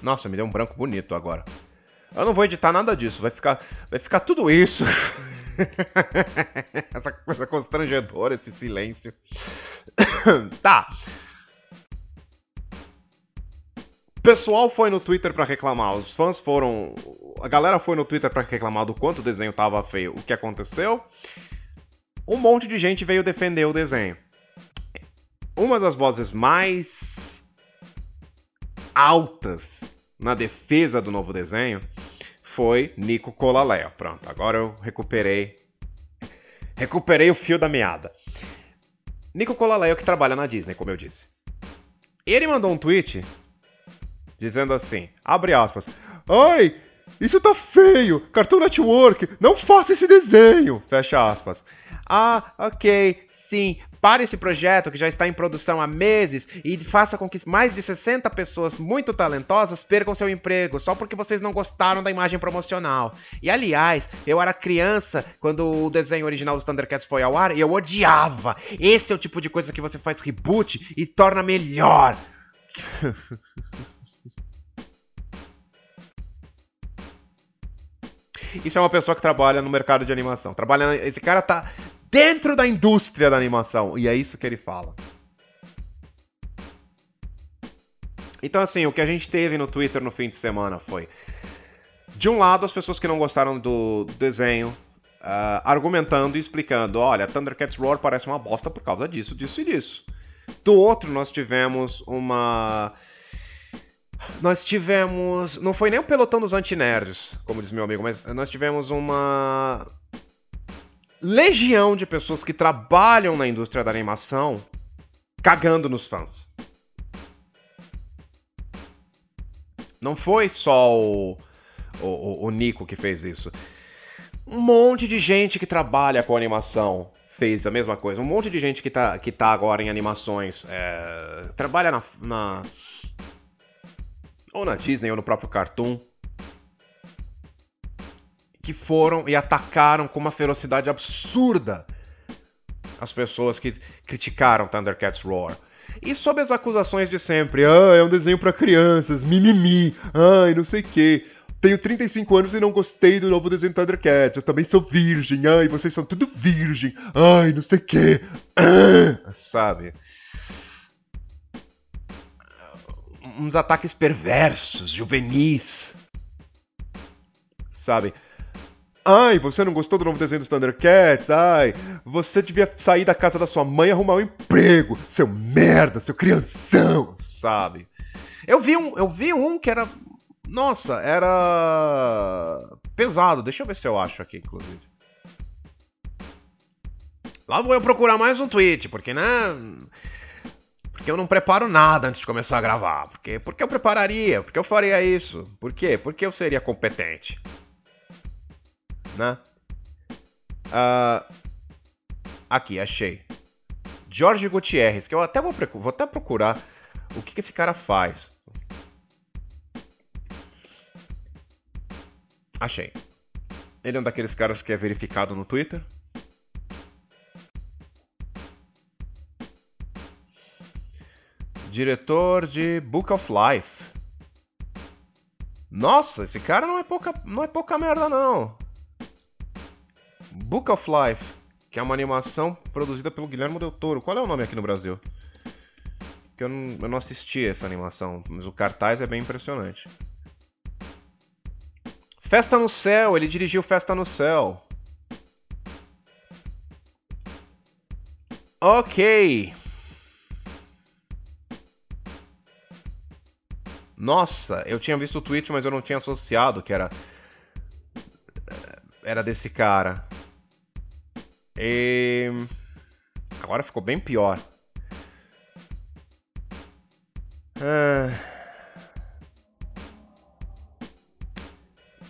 Nossa, me deu um branco bonito agora. Eu não vou editar nada disso, vai ficar, vai ficar tudo isso. [laughs] [laughs] Essa coisa constrangedora, esse silêncio. [coughs] tá. Pessoal foi no Twitter para reclamar, os fãs foram. A galera foi no Twitter para reclamar do quanto o desenho tava feio. O que aconteceu? Um monte de gente veio defender o desenho. Uma das vozes mais altas na defesa do novo desenho foi Nico Colaleo. Pronto, agora eu recuperei. Recuperei o fio da meada. Nico Colaleo que trabalha na Disney, como eu disse. Ele mandou um tweet dizendo assim, abre aspas, Ai, isso tá feio, Cartoon Network, não faça esse desenho, fecha aspas. Ah, ok, sim, Pare esse projeto que já está em produção há meses e faça com que mais de 60 pessoas muito talentosas percam seu emprego só porque vocês não gostaram da imagem promocional. E aliás, eu era criança quando o desenho original dos Thundercats foi ao ar e eu odiava. Esse é o tipo de coisa que você faz reboot e torna melhor. [laughs] Isso é uma pessoa que trabalha no mercado de animação. Trabalha, esse cara tá dentro da indústria da animação. E é isso que ele fala. Então, assim, o que a gente teve no Twitter no fim de semana foi. De um lado, as pessoas que não gostaram do desenho uh, argumentando e explicando: olha, Thundercats Roar parece uma bosta por causa disso, disso e disso. Do outro, nós tivemos uma. Nós tivemos. Não foi nem o pelotão dos anti-nerds, como diz meu amigo, mas nós tivemos uma legião de pessoas que trabalham na indústria da animação cagando nos fãs. Não foi só o, o, o Nico que fez isso. Um monte de gente que trabalha com animação fez a mesma coisa. Um monte de gente que tá, que tá agora em animações. É, trabalha na, na. Ou na Disney ou no próprio Cartoon que foram e atacaram com uma ferocidade absurda as pessoas que criticaram Thundercats Roar. E sob as acusações de sempre, ah, é um desenho para crianças, mimimi, ai, não sei o quê. Tenho 35 anos e não gostei do novo desenho Thundercats. Eu também sou virgem, ai, vocês são tudo virgem, ai, não sei o quê. Ah, sabe? Uns ataques perversos, juvenis. Sabe? Ai, você não gostou do novo desenho dos Thundercats? Ai, você devia sair da casa da sua mãe e arrumar um emprego, seu merda, seu crianção, sabe? Eu vi um, eu vi um que era, nossa, era pesado. Deixa eu ver se eu acho aqui, inclusive. Lá vou eu procurar mais um tweet, porque né, porque eu não preparo nada antes de começar a gravar. Porque, porque eu prepararia? Porque eu faria isso? Por quê? Porque eu seria competente. Né? Uh, aqui, achei. Jorge Gutierrez, que eu até vou, vou até procurar o que, que esse cara faz. Achei. Ele é um daqueles caras que é verificado no Twitter. Diretor de Book of Life. Nossa, esse cara não é pouca, não é pouca merda não. Book of Life, que é uma animação produzida pelo Guilherme Del Toro. Qual é o nome aqui no Brasil? Que eu não, eu não assisti essa animação, mas o cartaz é bem impressionante. Festa no Céu, ele dirigiu Festa no Céu. Ok. Nossa, eu tinha visto o tweet, mas eu não tinha associado que era. Era desse cara. E. Agora ficou bem pior. Ah.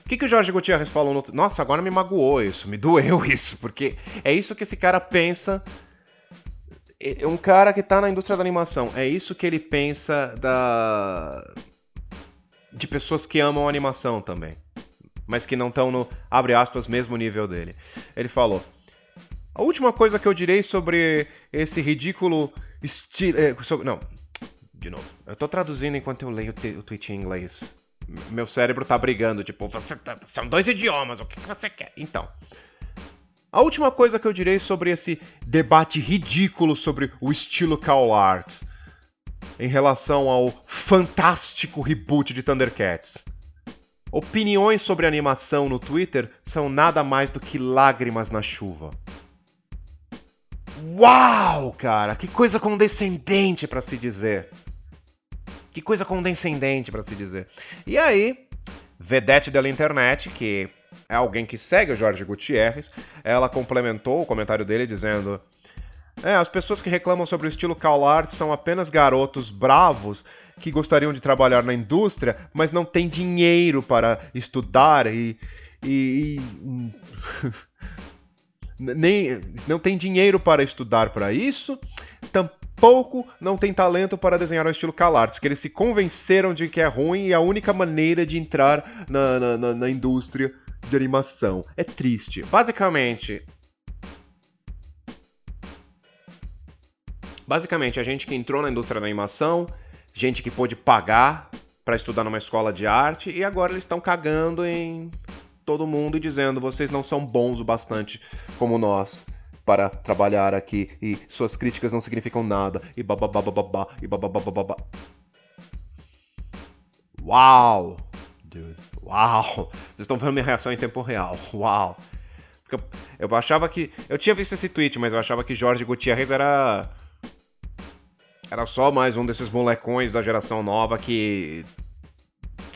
O que, que o Jorge Gutierrez falou no. Nossa, agora me magoou isso, me doeu [laughs] isso, porque é isso que esse cara pensa. É um cara que tá na indústria da animação. É isso que ele pensa da. De pessoas que amam animação também. Mas que não estão no, abre aspas, mesmo nível dele. Ele falou. A última coisa que eu direi sobre esse ridículo estilo. É, não, de novo. Eu tô traduzindo enquanto eu leio o, o tweet em inglês. Meu cérebro tá brigando, tipo, tá, são dois idiomas, o que, que você quer? Então. A última coisa que eu direi sobre esse debate ridículo sobre o estilo Call Arts em relação ao fantástico reboot de Thundercats. Opiniões sobre animação no Twitter são nada mais do que lágrimas na chuva. Uau, cara, que coisa condescendente para se dizer. Que coisa condescendente, para se dizer. E aí, Vedete da internet, que é alguém que segue o Jorge Gutierrez, ela complementou o comentário dele dizendo: é, as pessoas que reclamam sobre o estilo Call Art são apenas garotos bravos que gostariam de trabalhar na indústria, mas não têm dinheiro para estudar e. e, e [laughs] nem não tem dinheiro para estudar para isso, pouco não tem talento para desenhar o estilo CalArts, que eles se convenceram de que é ruim e é a única maneira de entrar na, na, na, na indústria de animação. É triste. Basicamente. Basicamente, a gente que entrou na indústria da animação, gente que pôde pagar para estudar numa escola de arte, e agora eles estão cagando em todo mundo e dizendo: vocês não são bons o bastante como nós para trabalhar aqui e suas críticas não significam nada e bababababá e bababababá. Uau! Dude, uau! Vocês estão vendo minha reação em tempo real. Uau! Porque eu, eu achava que. Eu tinha visto esse tweet, mas eu achava que Jorge Gutierrez era. Era só mais um desses molecões da geração nova que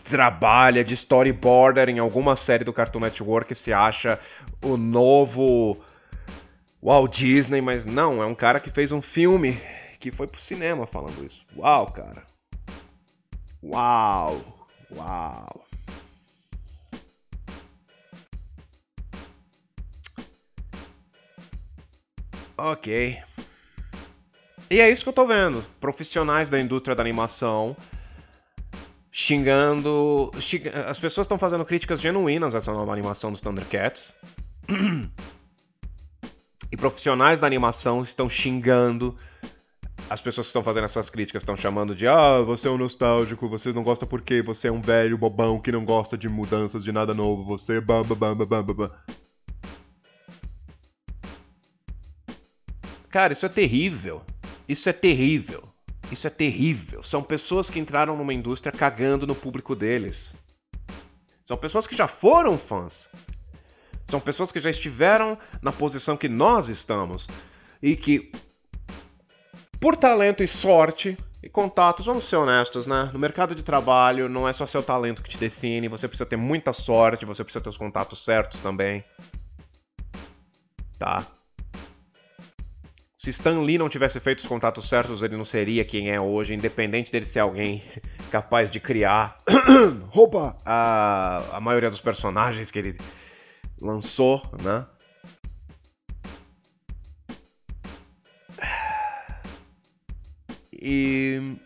trabalha de storyboarder em alguma série do Cartoon Network se acha o novo Walt Disney, mas não, é um cara que fez um filme que foi pro cinema falando isso. Uau, cara. Uau. Uau. Ok. E é isso que eu tô vendo. Profissionais da indústria da animação xingando. As pessoas estão fazendo críticas genuínas a essa nova animação dos Thundercats. [clears throat] E profissionais da animação estão xingando as pessoas que estão fazendo essas críticas estão chamando de ah, você é um nostálgico, você não gosta porque você é um velho bobão que não gosta de mudanças, de nada novo, você bam bam bam bam bam. Cara, isso é terrível. Isso é terrível. Isso é terrível. São pessoas que entraram numa indústria cagando no público deles. São pessoas que já foram fãs. São pessoas que já estiveram na posição que nós estamos e que, por talento e sorte e contatos, vamos ser honestos, né? No mercado de trabalho não é só seu talento que te define, você precisa ter muita sorte, você precisa ter os contatos certos também. Tá? Se Stan Lee não tivesse feito os contatos certos, ele não seria quem é hoje, independente dele ser alguém [laughs] capaz de criar [coughs] roupa a, a maioria dos personagens que ele lançou, né? E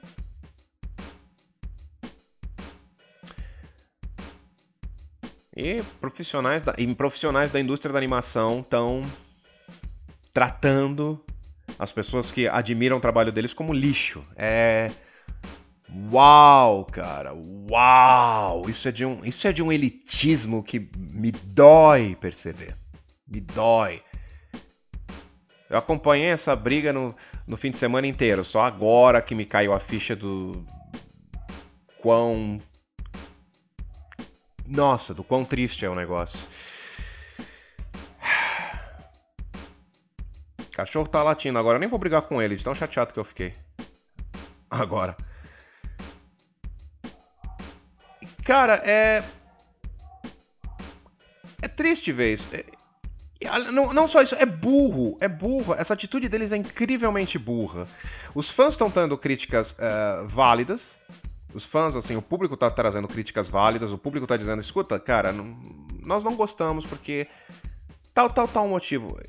E profissionais da, e profissionais da indústria da animação estão tratando as pessoas que admiram o trabalho deles como lixo. É. Uau, cara! Uau! Isso é de um, isso é de um elitismo que me dói perceber. Me dói. Eu acompanhei essa briga no, no fim de semana inteiro. Só agora que me caiu a ficha do quão nossa, do quão triste é o negócio. Cachorro tá latindo agora. Eu nem vou brigar com ele, de tão chateado que eu fiquei. Agora. Cara, é. É triste ver isso. É... Não, não, só isso, é burro, é burro. Essa atitude deles é incrivelmente burra. Os fãs estão tendo críticas uh, válidas, os fãs, assim, o público tá trazendo críticas válidas, o público tá dizendo, escuta, cara, não, nós não gostamos porque tal, tal, tal motivo.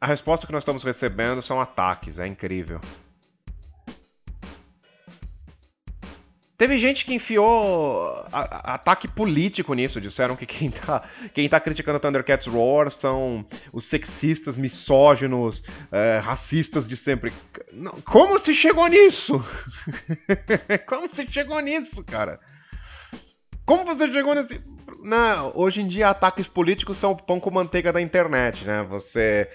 A resposta que nós estamos recebendo são ataques, é incrível. Teve gente que enfiou ataque político nisso. Disseram que quem tá, quem tá criticando Thundercats Roar são os sexistas, misóginos, é, racistas de sempre. Como se chegou nisso? [laughs] Como se chegou nisso, cara? Como você chegou nesse. Hoje em dia ataques políticos são o pão com manteiga da internet, né? Você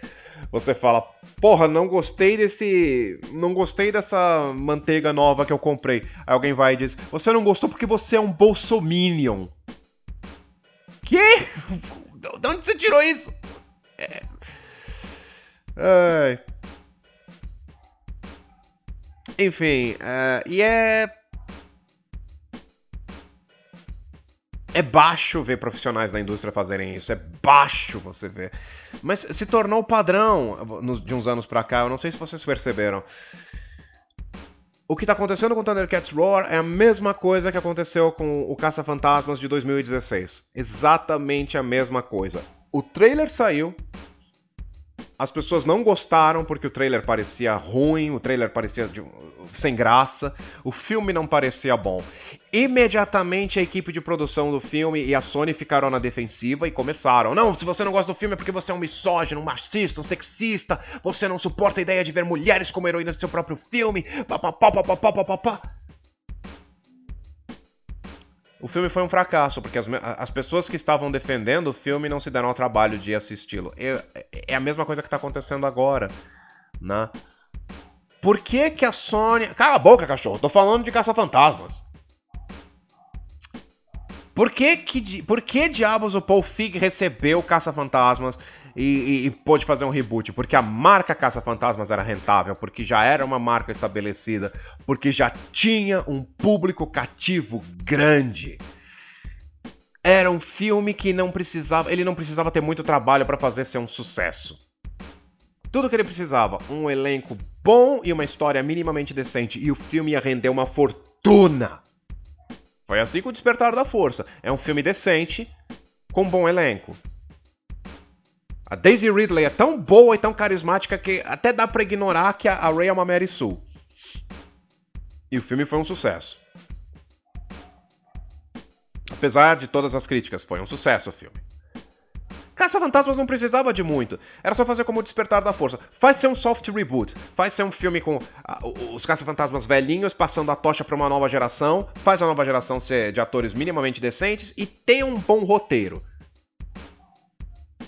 você fala, porra, não gostei desse. Não gostei dessa manteiga nova que eu comprei. Aí alguém vai e diz, você não gostou porque você é um bolsominion. Que? [laughs] De onde você tirou isso? É... Ai. Enfim, uh, e é É baixo ver profissionais da indústria fazerem isso, é baixo você ver. Mas se tornou padrão de uns anos pra cá, eu não sei se vocês perceberam. O que tá acontecendo com Thundercats Roar é a mesma coisa que aconteceu com o Caça-Fantasmas de 2016. Exatamente a mesma coisa. O trailer saiu, as pessoas não gostaram porque o trailer parecia ruim, o trailer parecia de, sem graça, o filme não parecia bom. Imediatamente a equipe de produção do filme e a Sony ficaram na defensiva e começaram. Não, se você não gosta do filme é porque você é um misógino, um machista, um sexista, você não suporta a ideia de ver mulheres como heroínas do seu próprio filme, papapá, papapá, papapá. O filme foi um fracasso, porque as, as pessoas que estavam defendendo o filme não se deram ao trabalho de assisti-lo. É, é, a mesma coisa que está acontecendo agora, né? Por que que a Sony... Cala a boca, cachorro, tô falando de Caça-Fantasmas. Por que, que, por que diabos o Paul Fig recebeu Caça-Fantasmas e, e, e, pôde fazer um reboot? Porque a marca Caça-Fantasmas era rentável, porque já era uma marca estabelecida, porque já tinha um público cativo grande. Era um filme que não precisava, ele não precisava ter muito trabalho para fazer ser um sucesso. Tudo que ele precisava, um elenco bom e uma história minimamente decente, e o filme ia render uma fortuna. Foi assim com o Despertar da Força. É um filme decente, com um bom elenco. A Daisy Ridley é tão boa e tão carismática que até dá para ignorar que a Ray é uma Mary Sue. E o filme foi um sucesso. Apesar de todas as críticas, foi um sucesso o filme. Caça-Fantasmas não precisava de muito. Era só fazer como o Despertar da Força. Faz ser um soft reboot. Faz ser um filme com uh, os Caça-Fantasmas velhinhos passando a tocha para uma nova geração. Faz a nova geração ser de atores minimamente decentes e tem um bom roteiro.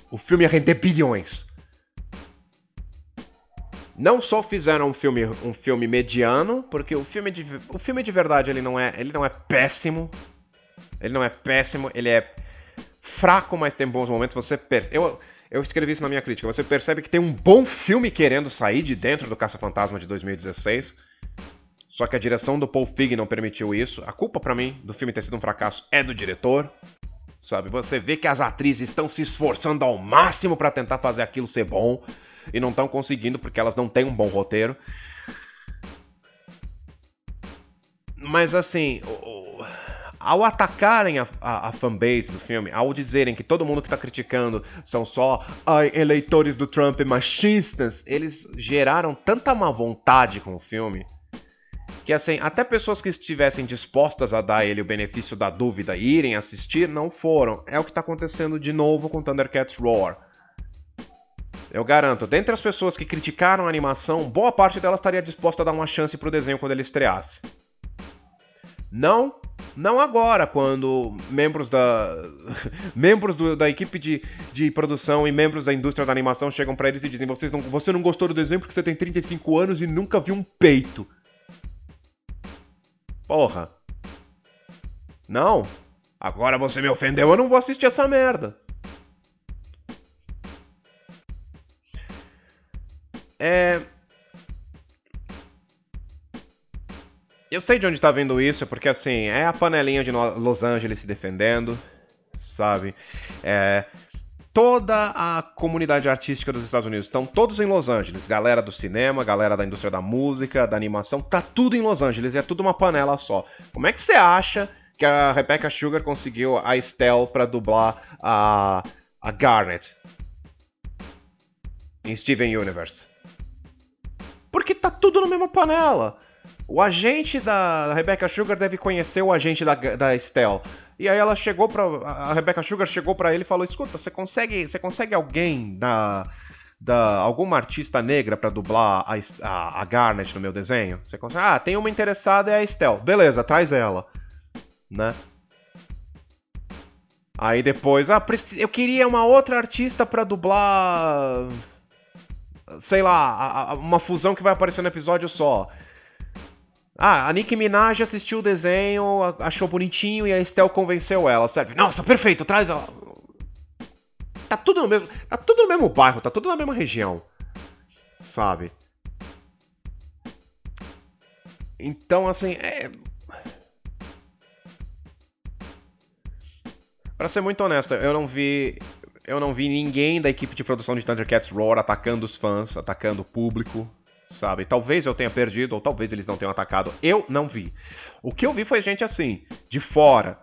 O filme ia render bilhões. Não só fizeram um filme, um filme mediano, porque o filme de, o filme de verdade ele não é, ele não é péssimo. Ele não é péssimo, ele é fraco, mas tem bons momentos. Você percebe. Eu, eu escrevi isso na minha crítica. Você percebe que tem um bom filme querendo sair de dentro do Caça-Fantasma de 2016. Só que a direção do Paul Feig não permitiu isso. A culpa para mim do filme ter sido um fracasso é do diretor. Sabe, você vê que as atrizes estão se esforçando ao máximo para tentar fazer aquilo ser bom e não estão conseguindo porque elas não têm um bom roteiro. Mas assim, ao atacarem a, a, a, fanbase do filme, ao dizerem que todo mundo que tá criticando são só ai, eleitores do Trump machistas, eles geraram tanta má vontade com o filme que assim, até pessoas que estivessem dispostas a dar ele o benefício da dúvida e irem assistir não foram. É o que está acontecendo de novo com Thundercats Roar. Eu garanto, dentre as pessoas que criticaram a animação, boa parte delas estaria disposta a dar uma chance pro desenho quando ele estreasse. Não, não agora, quando membros da [laughs] membros do, da equipe de, de produção e membros da indústria da animação chegam para eles e dizem: Vocês não, você não gostou do desenho porque você tem 35 anos e nunca viu um peito. Porra. Não. Agora você me ofendeu, eu não vou assistir essa merda. É. Eu sei de onde tá vendo isso, porque assim, é a panelinha de Los Angeles se defendendo, sabe? É, toda a comunidade artística dos Estados Unidos. Estão todos em Los Angeles. Galera do cinema, galera da indústria da música, da animação, tá tudo em Los Angeles e é tudo uma panela só. Como é que você acha que a Rebecca Sugar conseguiu a Estelle para dublar a, a Garnet em Steven Universe? Porque tá tudo na mesma panela. O agente da Rebecca Sugar deve conhecer o agente da, da Estelle. E aí ela chegou para a Rebecca Sugar chegou para ele e falou: "Escuta, você consegue, você consegue alguém da da alguma artista negra para dublar a, a, a, Garnet no meu desenho? Você consegue? Ah, tem uma interessada é a Estelle. Beleza, traz ela, né? Aí depois, ah, eu queria uma outra artista para dublar sei lá, uma fusão que vai aparecer no episódio só. Ah, a Nicki Minaj assistiu o desenho, achou bonitinho e a Estel convenceu ela, certo? Nossa, perfeito, traz ela. Tá tudo no mesmo, tá tudo no mesmo bairro, tá tudo na mesma região. Sabe? Então, assim, é Pra ser muito honesto, eu não vi. Eu não vi ninguém da equipe de produção de Thundercats Roar atacando os fãs, atacando o público, sabe? Talvez eu tenha perdido, ou talvez eles não tenham atacado. Eu não vi. O que eu vi foi gente assim, de fora.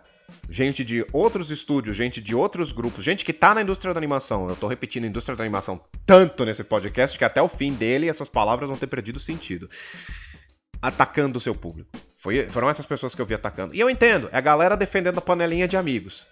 Gente de outros estúdios, gente de outros grupos, gente que tá na indústria da animação. Eu tô repetindo indústria da animação tanto nesse podcast que até o fim dele essas palavras vão ter perdido sentido. Atacando o seu público. Foi, foram essas pessoas que eu vi atacando. E eu entendo, é a galera defendendo a panelinha de amigos.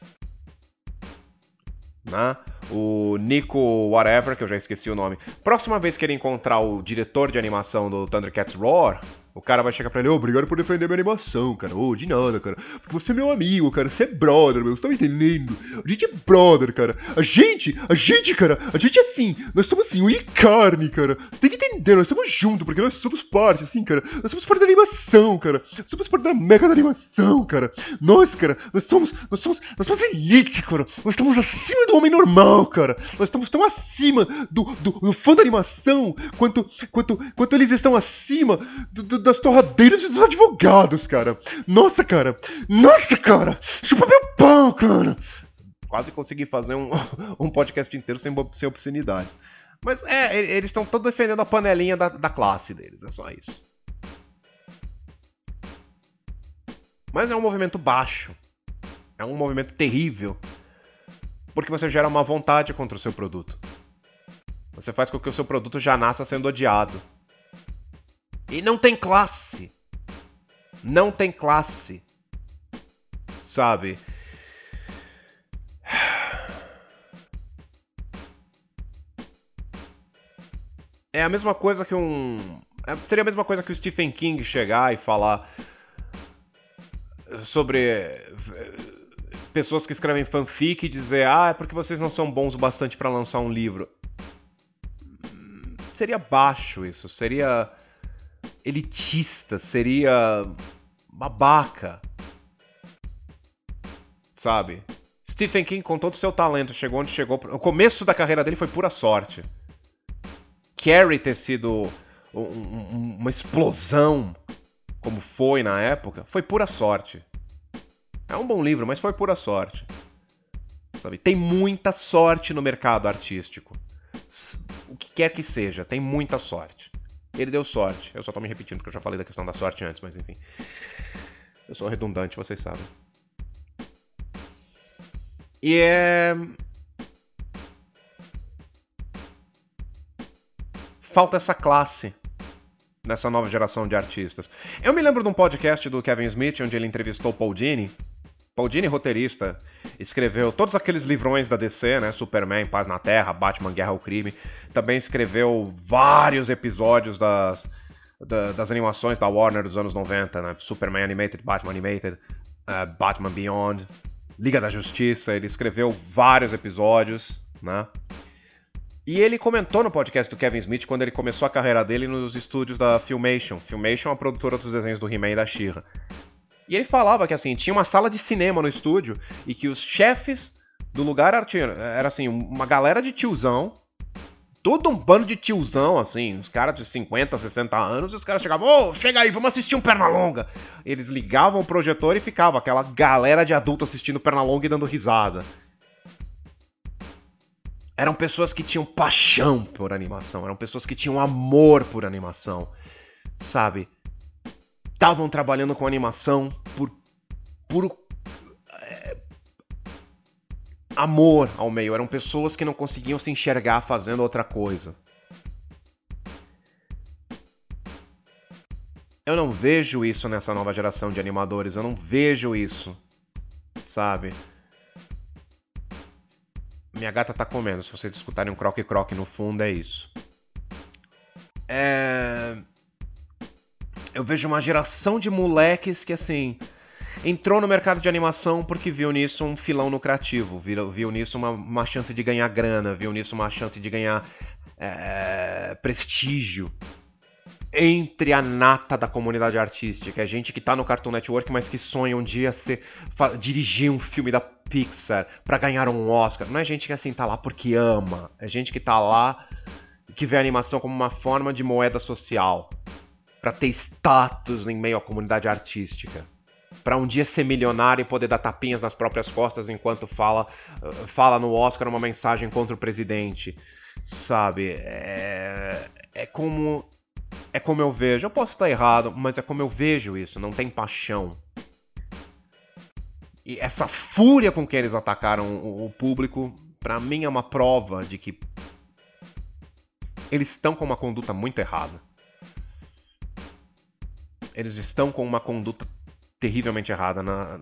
Né? O Nico Whatever, que eu já esqueci o nome. Próxima vez que ele encontrar o diretor de animação do Thundercats Roar, o cara vai chegar pra ele, oh, obrigado por defender minha animação, cara. Ô, oh, de nada, cara. Porque você é meu amigo, cara. Você é brother, meu. Você tá me entendendo? A gente é brother, cara. A gente, a gente, cara, a gente é assim. Nós somos assim, e carne, cara. Você tem que entender, nós estamos juntos, porque nós somos parte, assim, cara. Nós somos parte da animação, cara. Nós somos parte da mega da animação, cara. Nós, cara, nós somos, nós somos, nós somos elite, cara. Nós estamos acima do homem normal, cara. Nós estamos tão acima do, do, do fã da animação quanto, quanto, quanto eles estão acima do, do das torradeiras e dos advogados, cara. Nossa, cara. Nossa, cara. Chupa meu pau, cara. Quase consegui fazer um, [laughs] um podcast inteiro sem, sem obscenidades. Mas é, eles estão todos defendendo a panelinha da, da classe deles, é só isso. Mas é um movimento baixo. É um movimento terrível. Porque você gera uma vontade contra o seu produto. Você faz com que o seu produto já nasça sendo odiado. E não tem classe. Não tem classe. Sabe? É a mesma coisa que um. É, seria a mesma coisa que o Stephen King chegar e falar sobre eh, pessoas que escrevem fanfic e dizer: Ah, é porque vocês não são bons o bastante para lançar um livro. Seria baixo isso. Seria elitista, seria babaca. Sabe? Stephen King, com todo o seu talento, chegou onde chegou. O começo da carreira dele foi pura sorte. Carrie ter sido um, um, uma explosão, como foi na época, foi pura sorte. É um bom livro, mas foi pura sorte. Sabe? Tem muita sorte no mercado artístico. O que quer que seja, tem muita sorte ele deu sorte. Eu só tô me repetindo porque eu já falei da questão da sorte antes, mas enfim. Eu sou redundante, vocês sabem. E é. Falta essa classe nessa nova geração de artistas. Eu me lembro de um podcast do Kevin Smith, onde ele entrevistou Paul Dini, Paul roteirista, escreveu todos aqueles livrões da DC, né? Superman, Paz na Terra, Batman, Guerra ao Crime. Também escreveu vários episódios das, da, das animações da Warner dos anos 90, né? Superman Animated, Batman Animated, uh, Batman Beyond, Liga da Justiça. Ele escreveu vários episódios, né? E ele comentou no podcast do Kevin Smith quando ele começou a carreira dele nos estúdios da Filmation. Filmation é a produtora dos desenhos do He-Man e da She-Ra. E ele falava que assim, tinha uma sala de cinema no estúdio e que os chefes do lugar era, assim, uma galera de tiozão, todo um bando de tiozão, assim, uns caras de 50, 60 anos, e os caras chegavam, ô, oh, chega aí, vamos assistir um Pernalonga. Eles ligavam o projetor e ficava aquela galera de adulto assistindo Pernalonga e dando risada eram pessoas que tinham paixão por animação, eram pessoas que tinham amor por animação, sabe? Estavam trabalhando com animação por puro é, amor ao meio, eram pessoas que não conseguiam se enxergar fazendo outra coisa. Eu não vejo isso nessa nova geração de animadores, eu não vejo isso, sabe? Minha gata tá comendo. Se vocês escutarem um croque-croque no fundo, é isso. É... Eu vejo uma geração de moleques que, assim, entrou no mercado de animação porque viu nisso um filão lucrativo, viu, viu nisso uma, uma chance de ganhar grana, viu nisso uma chance de ganhar é, prestígio entre a nata da comunidade artística. É gente que tá no Cartoon Network, mas que sonha um dia ser, dirigir um filme da Pixar para ganhar um Oscar. Não é gente que assim tá lá porque ama. É gente que tá lá que vê a animação como uma forma de moeda social. Para ter status em meio à comunidade artística. para um dia ser milionário e poder dar tapinhas nas próprias costas enquanto fala, fala no Oscar uma mensagem contra o presidente. Sabe? É, é como é como eu vejo. Eu posso estar errado, mas é como eu vejo isso. Não tem paixão. E essa fúria com que eles atacaram o público, para mim é uma prova de que eles estão com uma conduta muito errada. Eles estão com uma conduta terrivelmente errada na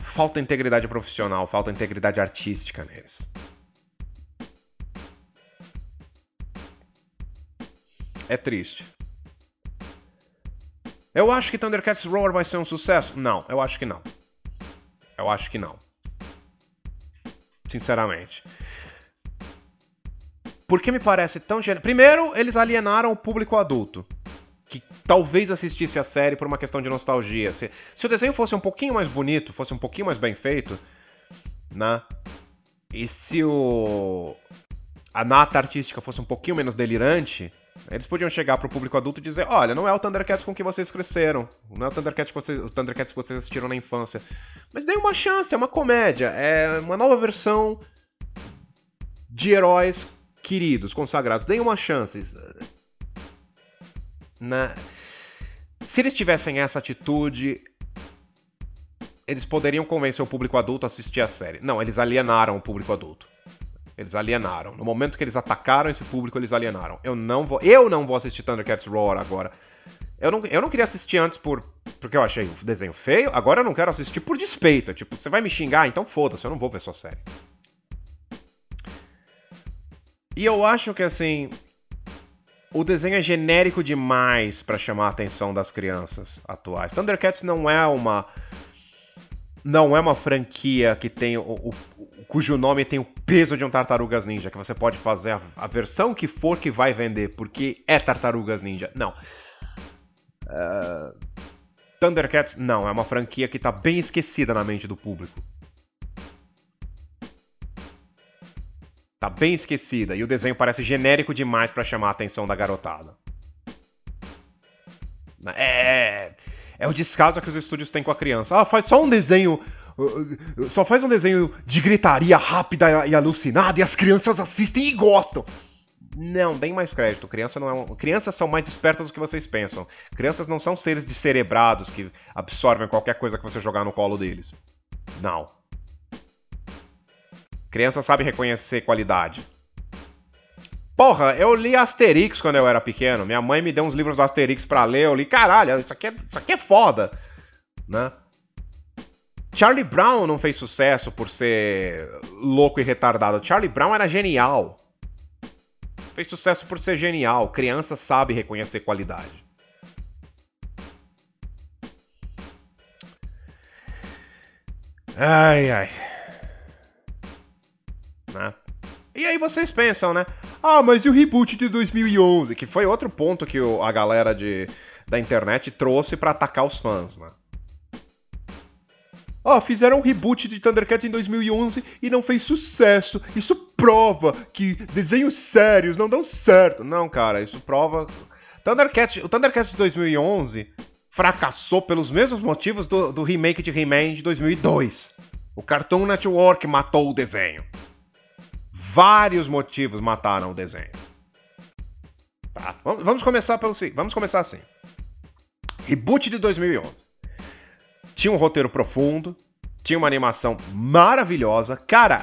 falta integridade profissional, falta integridade artística neles. é triste. Eu acho que Thundercats Roar vai ser um sucesso? Não, eu acho que não. Eu acho que não. Sinceramente. Porque me parece tão. Primeiro, eles alienaram o público adulto. Que talvez assistisse a série por uma questão de nostalgia. Se, se o desenho fosse um pouquinho mais bonito, fosse um pouquinho mais bem feito, né? E se o, a nata artística fosse um pouquinho menos delirante, eles podiam chegar pro público adulto e dizer: olha, não é o Thundercats com que vocês cresceram, não é o Thundercats que vocês, os Thundercats que vocês assistiram na infância. Mas dê uma chance, é uma comédia, é uma nova versão de heróis queridos, consagrados. Deem uma chance. Na... Se eles tivessem essa atitude, eles poderiam convencer o público adulto a assistir a série. Não, eles alienaram o público adulto. Eles alienaram. No momento que eles atacaram esse público, eles alienaram. Eu não vou, eu não vou assistir Thundercats Roar agora. Eu não, eu não queria assistir antes por porque eu achei o desenho feio, agora eu não quero assistir por despeito. É tipo, você vai me xingar, então foda-se, eu não vou ver sua série. E eu acho que assim, o desenho é genérico demais para chamar a atenção das crianças atuais. Thundercats não é uma não é uma franquia que tem o, o, cujo nome tem o peso de um Tartarugas Ninja, que você pode fazer a, a versão que for que vai vender, porque é Tartarugas Ninja. Não. Uh, Thundercats, não, é uma franquia que está bem esquecida na mente do público. Tá bem esquecida e o desenho parece genérico demais para chamar a atenção da garotada. É, é o descaso que os estúdios têm com a criança. Ah, faz só um desenho. Uh, uh, só faz um desenho de gritaria rápida e alucinada e as crianças assistem e gostam. Não, deem mais crédito. Criança não é um... Crianças são mais espertas do que vocês pensam. Crianças não são seres descerebrados que absorvem qualquer coisa que você jogar no colo deles. Não. Criança sabe reconhecer qualidade. Porra, eu li Asterix quando eu era pequeno. Minha mãe me deu uns livros do Asterix pra ler. Eu li, caralho, isso aqui é, isso aqui é foda. Né? Charlie Brown não fez sucesso por ser louco e retardado. Charlie Brown era genial. Fez sucesso por ser genial. Criança sabe reconhecer qualidade. Ai, ai. Né? E aí vocês pensam, né? Ah, mas e o reboot de 2011? Que foi outro ponto que a galera de, da internet trouxe para atacar os fãs, né? Ah, fizeram um reboot de Thundercats em 2011 e não fez sucesso. Isso prova que desenhos sérios não dão certo. Não, cara, isso prova. Thundercats, o Thundercats de 2011 fracassou pelos mesmos motivos do, do remake de He-Man de 2002. O Cartoon Network matou o desenho. Vários motivos mataram o desenho. Tá, vamos começar pelo vamos começar assim. Reboot de 2011. Tinha um roteiro profundo, tinha uma animação maravilhosa. Cara,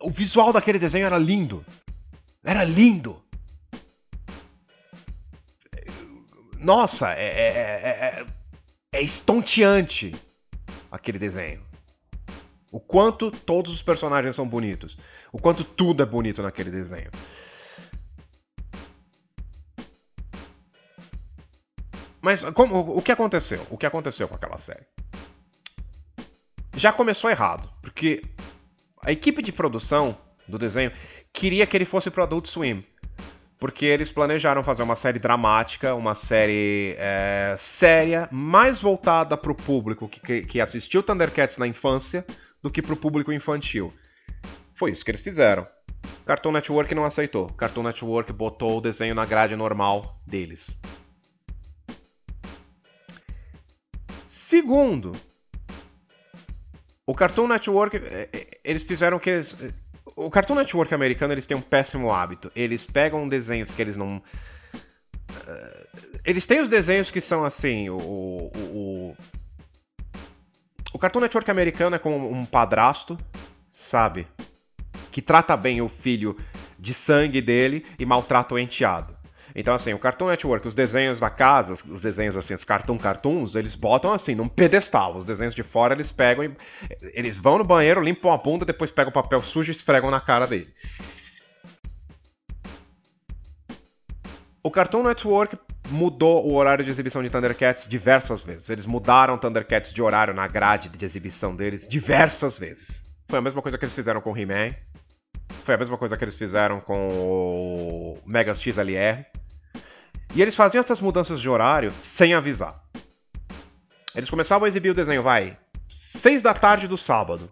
o visual daquele desenho era lindo. Era lindo. Nossa, é, é, é, é, estonteante aquele desenho. O quanto todos os personagens são bonitos. O quanto tudo é bonito naquele desenho. Mas como, o que aconteceu? O que aconteceu com aquela série? Já começou errado, porque a equipe de produção do desenho queria que ele fosse pro Adult Swim porque eles planejaram fazer uma série dramática, uma série é, séria, mais voltada para o público que, que assistiu Thundercats na infância do que para o público infantil. Foi isso que eles fizeram. Cartoon Network não aceitou. Cartoon Network botou o desenho na grade normal deles. Segundo, o Cartoon Network, é, é, eles fizeram que eles, o Cartoon Network americano eles têm um péssimo hábito. Eles pegam desenhos que eles não. Eles têm os desenhos que são assim. O, o, o, o Cartoon Network americano é como um padrasto, sabe? Que trata bem o filho de sangue dele e maltrata o enteado. Então, assim, o Cartoon Network, os desenhos da casa, os desenhos assim, os cartoon cartoons, eles botam assim, num pedestal. Os desenhos de fora eles pegam e. Eles vão no banheiro, limpam a bunda, depois pegam o papel sujo e esfregam na cara dele. O Cartoon Network mudou o horário de exibição de Thundercats diversas vezes. Eles mudaram Thundercats de horário na grade de exibição deles diversas vezes. Foi a mesma coisa que eles fizeram com He-Man. Foi a mesma coisa que eles fizeram com o Mega XLR. E eles faziam essas mudanças de horário sem avisar. Eles começavam a exibir o desenho, vai, seis da tarde do sábado.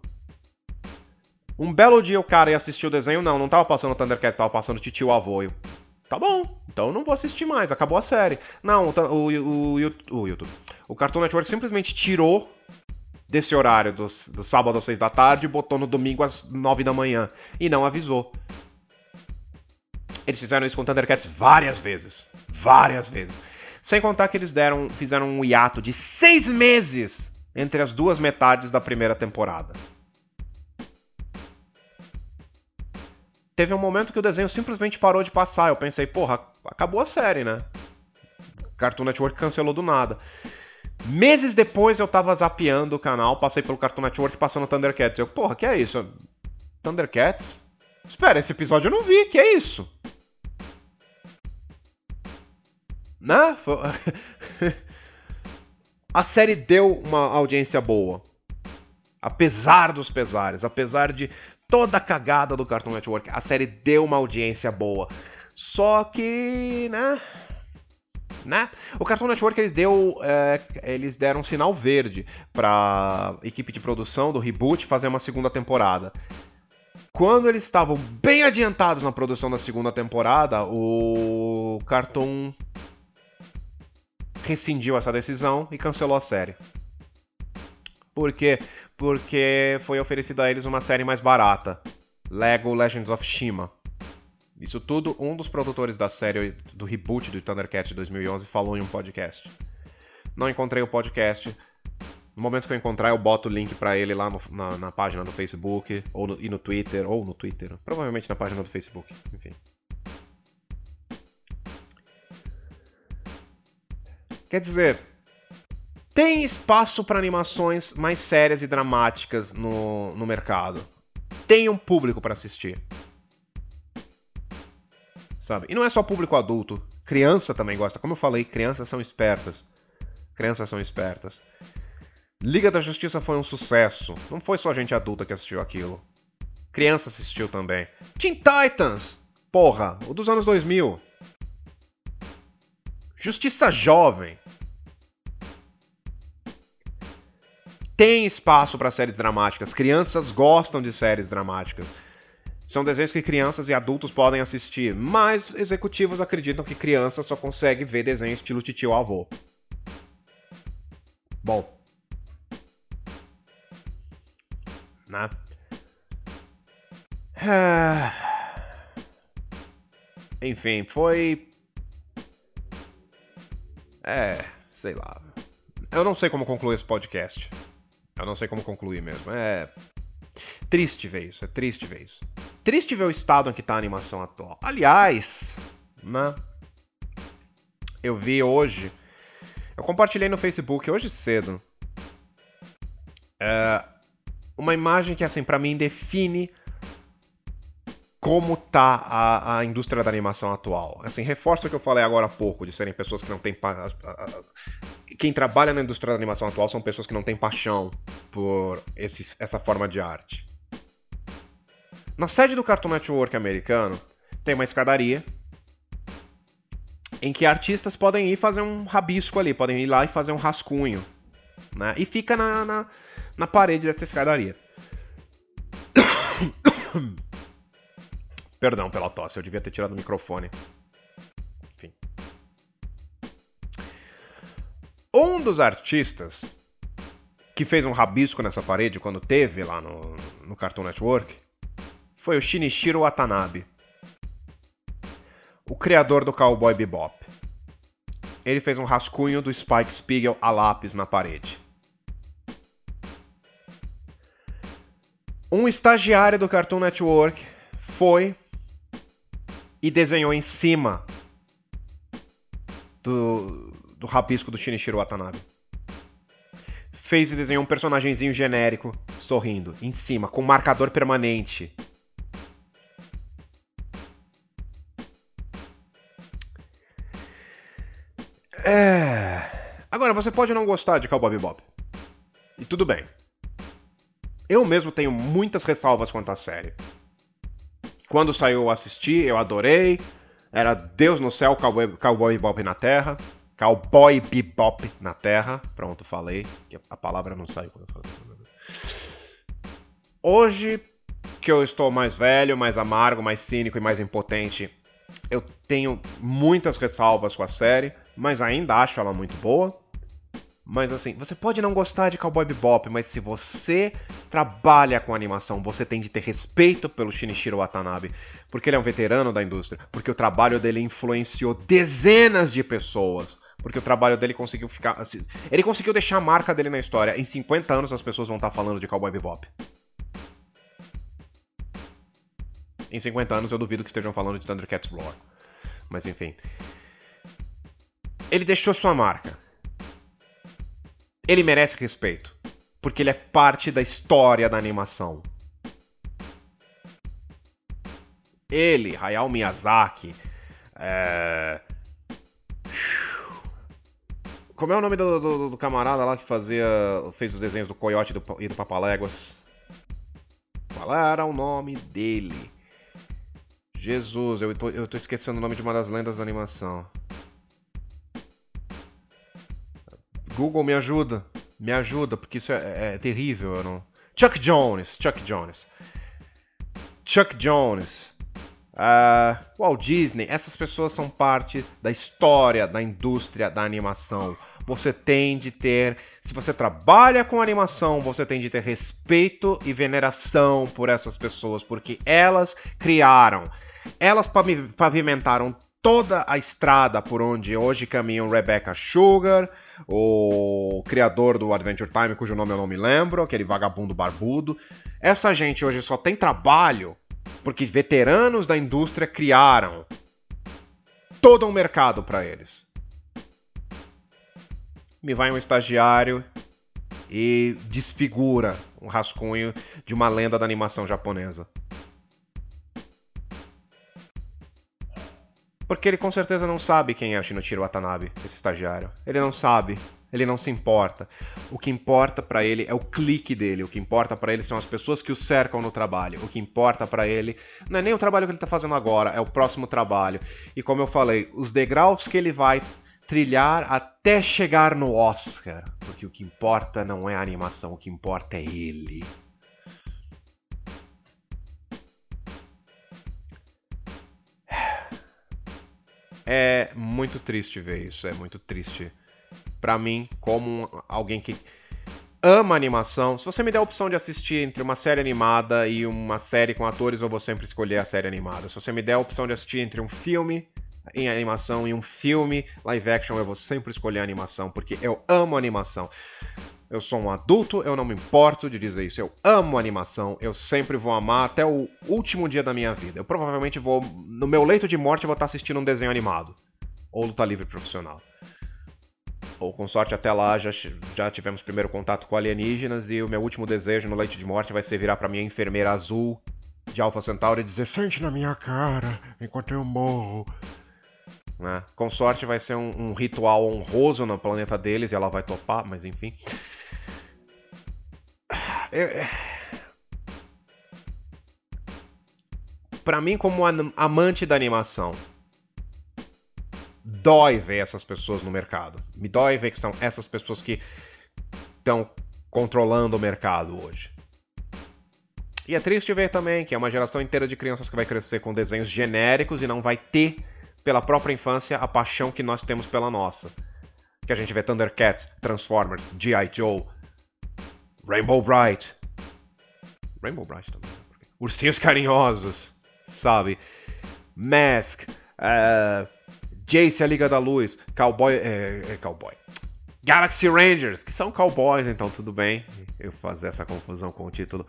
Um belo dia o cara ia assistir o desenho, não, não tava passando Thundercats, tava passando Titio Avô. Tá bom, então não vou assistir mais, acabou a série. Não, o, o, o, o YouTube. O Cartoon Network simplesmente tirou desse horário do, do sábado às seis da tarde e botou no domingo às nove da manhã. E não avisou. Eles fizeram isso com Thundercats várias vezes. Várias vezes. Sem contar que eles deram, fizeram um hiato de seis meses entre as duas metades da primeira temporada. Teve um momento que o desenho simplesmente parou de passar. Eu pensei, porra, acabou a série, né? Cartoon Network cancelou do nada. Meses depois eu tava zapeando o canal, passei pelo Cartoon Network passando Thundercats. Eu, porra, que é isso? Thundercats? Espera, esse episódio eu não vi, que é isso? Né? [laughs] A série deu uma audiência boa. Apesar dos pesares, apesar de toda a cagada do Cartoon Network, a série deu uma audiência boa. Só que, né? Né? O Cartoon Network eles, deu, é, eles deram um sinal verde para equipe de produção do reboot fazer uma segunda temporada. Quando eles estavam bem adiantados na produção da segunda temporada, o Cartoon rescindiu essa decisão e cancelou a série. Por quê? Porque foi oferecida a eles uma série mais barata, Lego Legends of Shima. Isso tudo um dos produtores da série do reboot do Thundercats de 2011 falou em um podcast. Não encontrei o podcast, No momento que eu encontrar, eu boto o link para ele lá no, na, na, página do Facebook, ou no, e no Twitter, ou no Twitter. Provavelmente na página do Facebook, enfim. Quer dizer, tem espaço para animações mais sérias e dramáticas no, no mercado. Tem um público para assistir. Sabe? E não é só público adulto. Criança também gosta. Como eu falei, crianças são espertas. Crianças são espertas. Liga da Justiça foi um sucesso. Não foi só gente adulta que assistiu aquilo. Criança assistiu também. Teen Titans! Porra, o dos anos 2000. Justiça Jovem. Tem espaço para séries dramáticas. Crianças gostam de séries dramáticas. São desenhos que crianças e adultos podem assistir, mas executivos acreditam que crianças só conseguem ver desenho estilo titio avô. Bom, né? [sighs] Enfim, foi. É, sei lá. Eu não sei como concluir esse podcast. Eu não sei como concluir mesmo. É. Triste ver isso, é triste ver isso. Triste ver o estado em que tá a animação atual. Aliás, né? Eu vi hoje. Eu compartilhei no Facebook hoje cedo. É, uma imagem que, assim, para mim define como tá a, a, indústria da animação atual. Assim, reforça o que eu falei agora há pouco, de serem pessoas que não têm... Quem trabalha na indústria da animação atual são pessoas que não têm paixão por esse, essa forma de arte. Na sede do Cartoon Network americano, tem uma escadaria em que artistas podem ir fazer um rabisco ali, podem ir lá e fazer um rascunho. Né? E fica na, na na parede dessa escadaria. [coughs] Perdão pela tosse, eu devia ter tirado o microfone. Um dos artistas que fez um rabisco nessa parede quando teve lá no, no Cartoon Network foi o Shinichiro Watanabe, o criador do Cowboy Bebop. Ele fez um rascunho do Spike Spiegel a lápis na parede. Um estagiário do Cartoon Network foi e desenhou em cima do, do rabisco do Shinichiro Watanabe. Fez e desenhou um personagemzinho genérico sorrindo em cima, com marcador permanente. É... Agora, você pode não gostar de Cowboy Bebop. E tudo bem. Eu mesmo tenho muitas ressalvas quanto à série. Quando saiu eu assisti, eu adorei. Era Deus no céu, Cowboy, Cowboy Bebop na terra. Cowboy Bebop na terra. Pronto, falei. A palavra não saiu quando eu falei. Hoje, que eu estou mais velho, mais amargo, mais cínico e mais impotente, eu tenho muitas ressalvas com a série, mas ainda acho ela muito boa. Mas assim, você pode não gostar de Cowboy Bebop, mas se você trabalha com animação, você tem de ter respeito pelo Shinichiro Watanabe, porque ele é um veterano da indústria, porque o trabalho dele influenciou dezenas de pessoas, porque o trabalho dele conseguiu ficar, assim, ele conseguiu deixar a marca dele na história. Em 50 anos as pessoas vão estar falando de Cowboy Bebop. Em 50 anos eu duvido que estejam falando de Thundercats Roar. Mas enfim. Ele deixou sua marca ele merece respeito. Porque ele é parte da história da animação. Ele, Hayao Miyazaki. É... Como é o nome do, do, do, camarada lá que fazia. fez os desenhos do Coyote do, e do Papaléguas? Qual era o nome dele? Jesus, eu tô, eu tô esquecendo o nome de uma das lendas da animação. Google, me ajuda. Me ajuda, porque isso é, é, é terrível. Não... Chuck Jones. Chuck Jones. Chuck Jones. Uh, Walt Disney. Essas pessoas são parte da história da indústria da animação. Você tem de ter. Se você trabalha com animação, você tem de ter respeito e veneração por essas pessoas, porque elas criaram. Elas pavimentaram toda a estrada por onde hoje caminham Rebecca Sugar, o criador do Adventure Time, cujo nome eu não me lembro, aquele vagabundo barbudo. Essa gente hoje só tem trabalho porque veteranos da indústria criaram todo um mercado para eles. Me vai um estagiário e desfigura um rascunho de uma lenda da animação japonesa. Porque ele com certeza não sabe quem é Shinichiro Watanabe, esse estagiário. Ele não sabe, ele não se importa. O que importa para ele é o clique dele, o que importa para ele são as pessoas que o cercam no trabalho. O que importa para ele não é nem o trabalho que ele tá fazendo agora, é o próximo trabalho. E como eu falei, os degraus que ele vai trilhar até chegar no Oscar. Porque o que importa não é a animação, o que importa é ele. É muito triste ver isso, é muito triste. Para mim, como alguém que ama animação, se você me der a opção de assistir entre uma série animada e uma série com atores, eu vou sempre escolher a série animada. Se você me der a opção de assistir entre um filme em animação e um filme live action, eu vou sempre escolher a animação, porque eu amo animação. Eu sou um adulto, eu não me importo de dizer isso. Eu amo animação, eu sempre vou amar até o último dia da minha vida. Eu provavelmente vou, no meu leito de morte, eu vou estar assistindo um desenho animado. Ou luta livre profissional. Ou com sorte até lá já, já tivemos primeiro contato com alienígenas e o meu último desejo no leito de morte vai ser virar pra minha enfermeira azul de Alpha Centauri e dizer Sente na minha cara enquanto eu morro. Né? Com sorte vai ser um, um, ritual honroso no planeta deles e ela vai topar, mas enfim. Eu... Pra mim, como amante da animação, dói ver essas pessoas no mercado. Me dói ver que são essas pessoas que estão controlando o mercado hoje. E é triste ver também que é uma geração inteira de crianças que vai crescer com desenhos genéricos e não vai ter pela própria infância a paixão que nós temos pela nossa. Que a gente vê Thundercats, Transformers, G.I. Joe, Rainbow Bright. Rainbow Bright também. Né? Ursinhos Carinhosos, sabe? Mask, uh, Jace a Liga da Luz, Cowboy. É, é, cowboy. Galaxy Rangers, que são cowboys, então tudo bem eu fazer essa confusão com o título.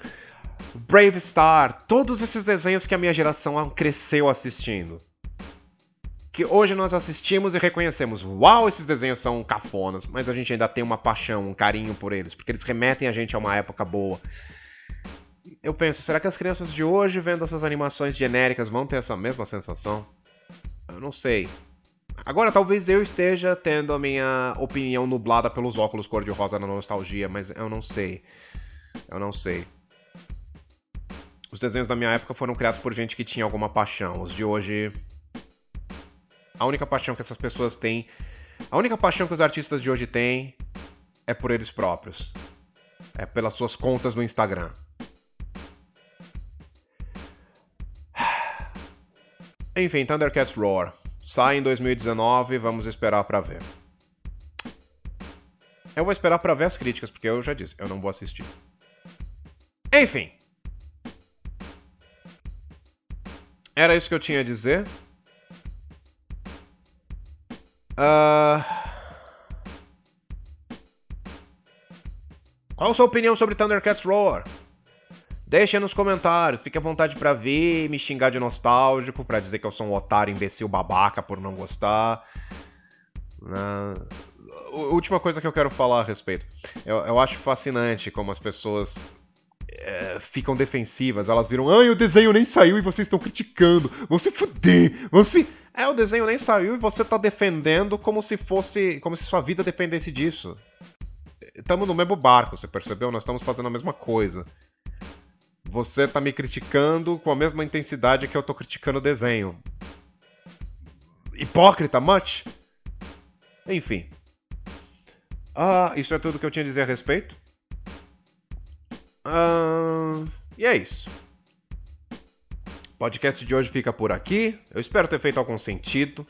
Brave Star, todos esses desenhos que a minha geração cresceu assistindo que hoje nós assistimos e reconhecemos, uau, esses desenhos são cafonas, mas a gente ainda tem uma paixão, um carinho por eles, porque eles remetem a gente a uma época boa. Eu penso, será que as crianças de hoje vendo essas animações genéricas vão ter essa mesma sensação? Eu não sei. Agora, talvez eu esteja tendo a minha opinião nublada pelos óculos cor-de-rosa na nostalgia, mas eu não sei. Eu não sei. Os desenhos da minha época foram criados por gente que tinha alguma paixão. Os de hoje a única paixão que essas pessoas têm, a única paixão que os artistas de hoje têm é por eles próprios. É pelas suas contas no Instagram. [sighs] Enfim, Thundercats Roar. Sai em 2019, vamos esperar para ver. Eu vou esperar para ver as críticas, porque eu já disse, eu não vou assistir. Enfim. Era isso que eu tinha a dizer. Uh... Qual a sua opinião sobre Thundercats Roar? Deixa nos comentários, fique à vontade para ver, me xingar de nostálgico, para dizer que eu sou um otário, imbecil, babaca por não gostar. Uh, última coisa que eu quero falar a respeito. Eu, eu acho fascinante como as pessoas é, ficam defensivas. Elas viram, ai, o desenho nem saiu e vocês estão criticando. Vão se fuder. É, o desenho nem saiu e você tá defendendo como se fosse. como se sua vida dependesse disso. Estamos no mesmo barco, você percebeu? Nós estamos fazendo a mesma coisa. Você tá me criticando com a mesma intensidade que eu tô criticando o desenho. Hipócrita, much? Enfim. Ah, isso é tudo que eu tinha a dizer a respeito. Ah, e é isso. O podcast de hoje fica por aqui. Eu espero ter feito algum sentido.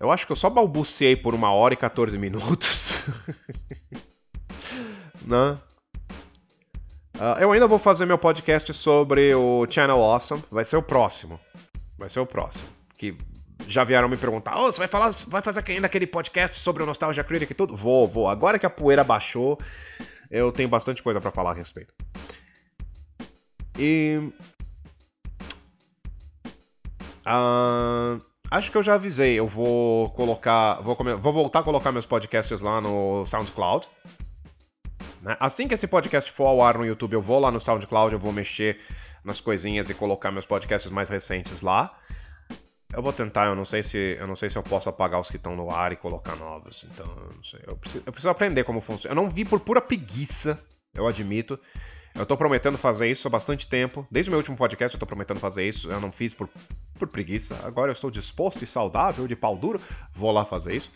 Eu acho que eu só balbuciei por uma hora e 14 minutos. [laughs] Né? Uh, eu ainda vou fazer meu podcast sobre o Channel Awesome. Vai ser o próximo. Vai ser o próximo. Que já vieram me perguntar: oh, você vai falar, vai fazer ainda aquele podcast sobre o Nostalgia Critic e tudo? Vou, vou. Agora que a poeira baixou, eu tenho bastante coisa para falar a respeito. E. Uh, acho que eu já avisei. Eu vou colocar. Vou, vou voltar a colocar meus podcasts lá no SoundCloud. Né? Assim que esse podcast for ao ar no YouTube, eu vou lá no SoundCloud, eu vou mexer nas coisinhas e colocar meus podcasts mais recentes lá. Eu vou tentar, eu não sei se eu não sei se eu posso apagar os que estão no ar e colocar novos. Então, eu não sei. Eu preciso, eu preciso aprender como funciona. Eu não vi por pura preguiça, eu admito. Eu tô prometendo fazer isso há bastante tempo. Desde o meu último podcast eu tô prometendo fazer isso. Eu não fiz por, por preguiça. Agora eu estou disposto e saudável, de pau duro. Vou lá fazer isso.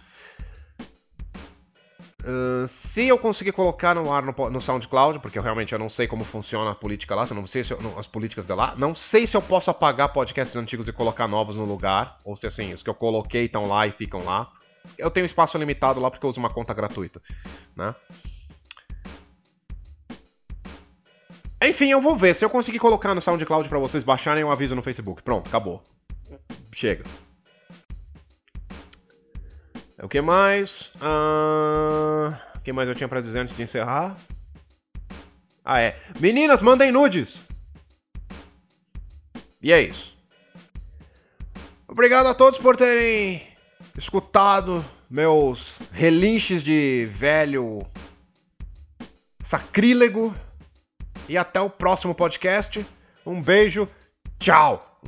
Se eu conseguir colocar no ar no, no, SoundCloud, porque eu realmente eu não sei como funciona a política lá, eu não sei se eu, não, as políticas de lá, não sei se eu posso apagar podcasts antigos e colocar novos no lugar, ou se assim, os que eu coloquei estão lá e ficam lá. Eu tenho espaço limitado lá porque eu uso uma conta gratuita, né? Enfim, eu vou ver. Se eu conseguir colocar no SoundCloud para vocês baixarem, eu aviso no Facebook. Pronto, acabou. Chega. O que mais? Uh... O que mais eu tinha para dizer antes de encerrar? Ah, é. Meninas, mandem nudes! E é isso. Obrigado a todos por terem escutado meus relinches de velho sacrílego. E até o próximo podcast. Um beijo. Tchau.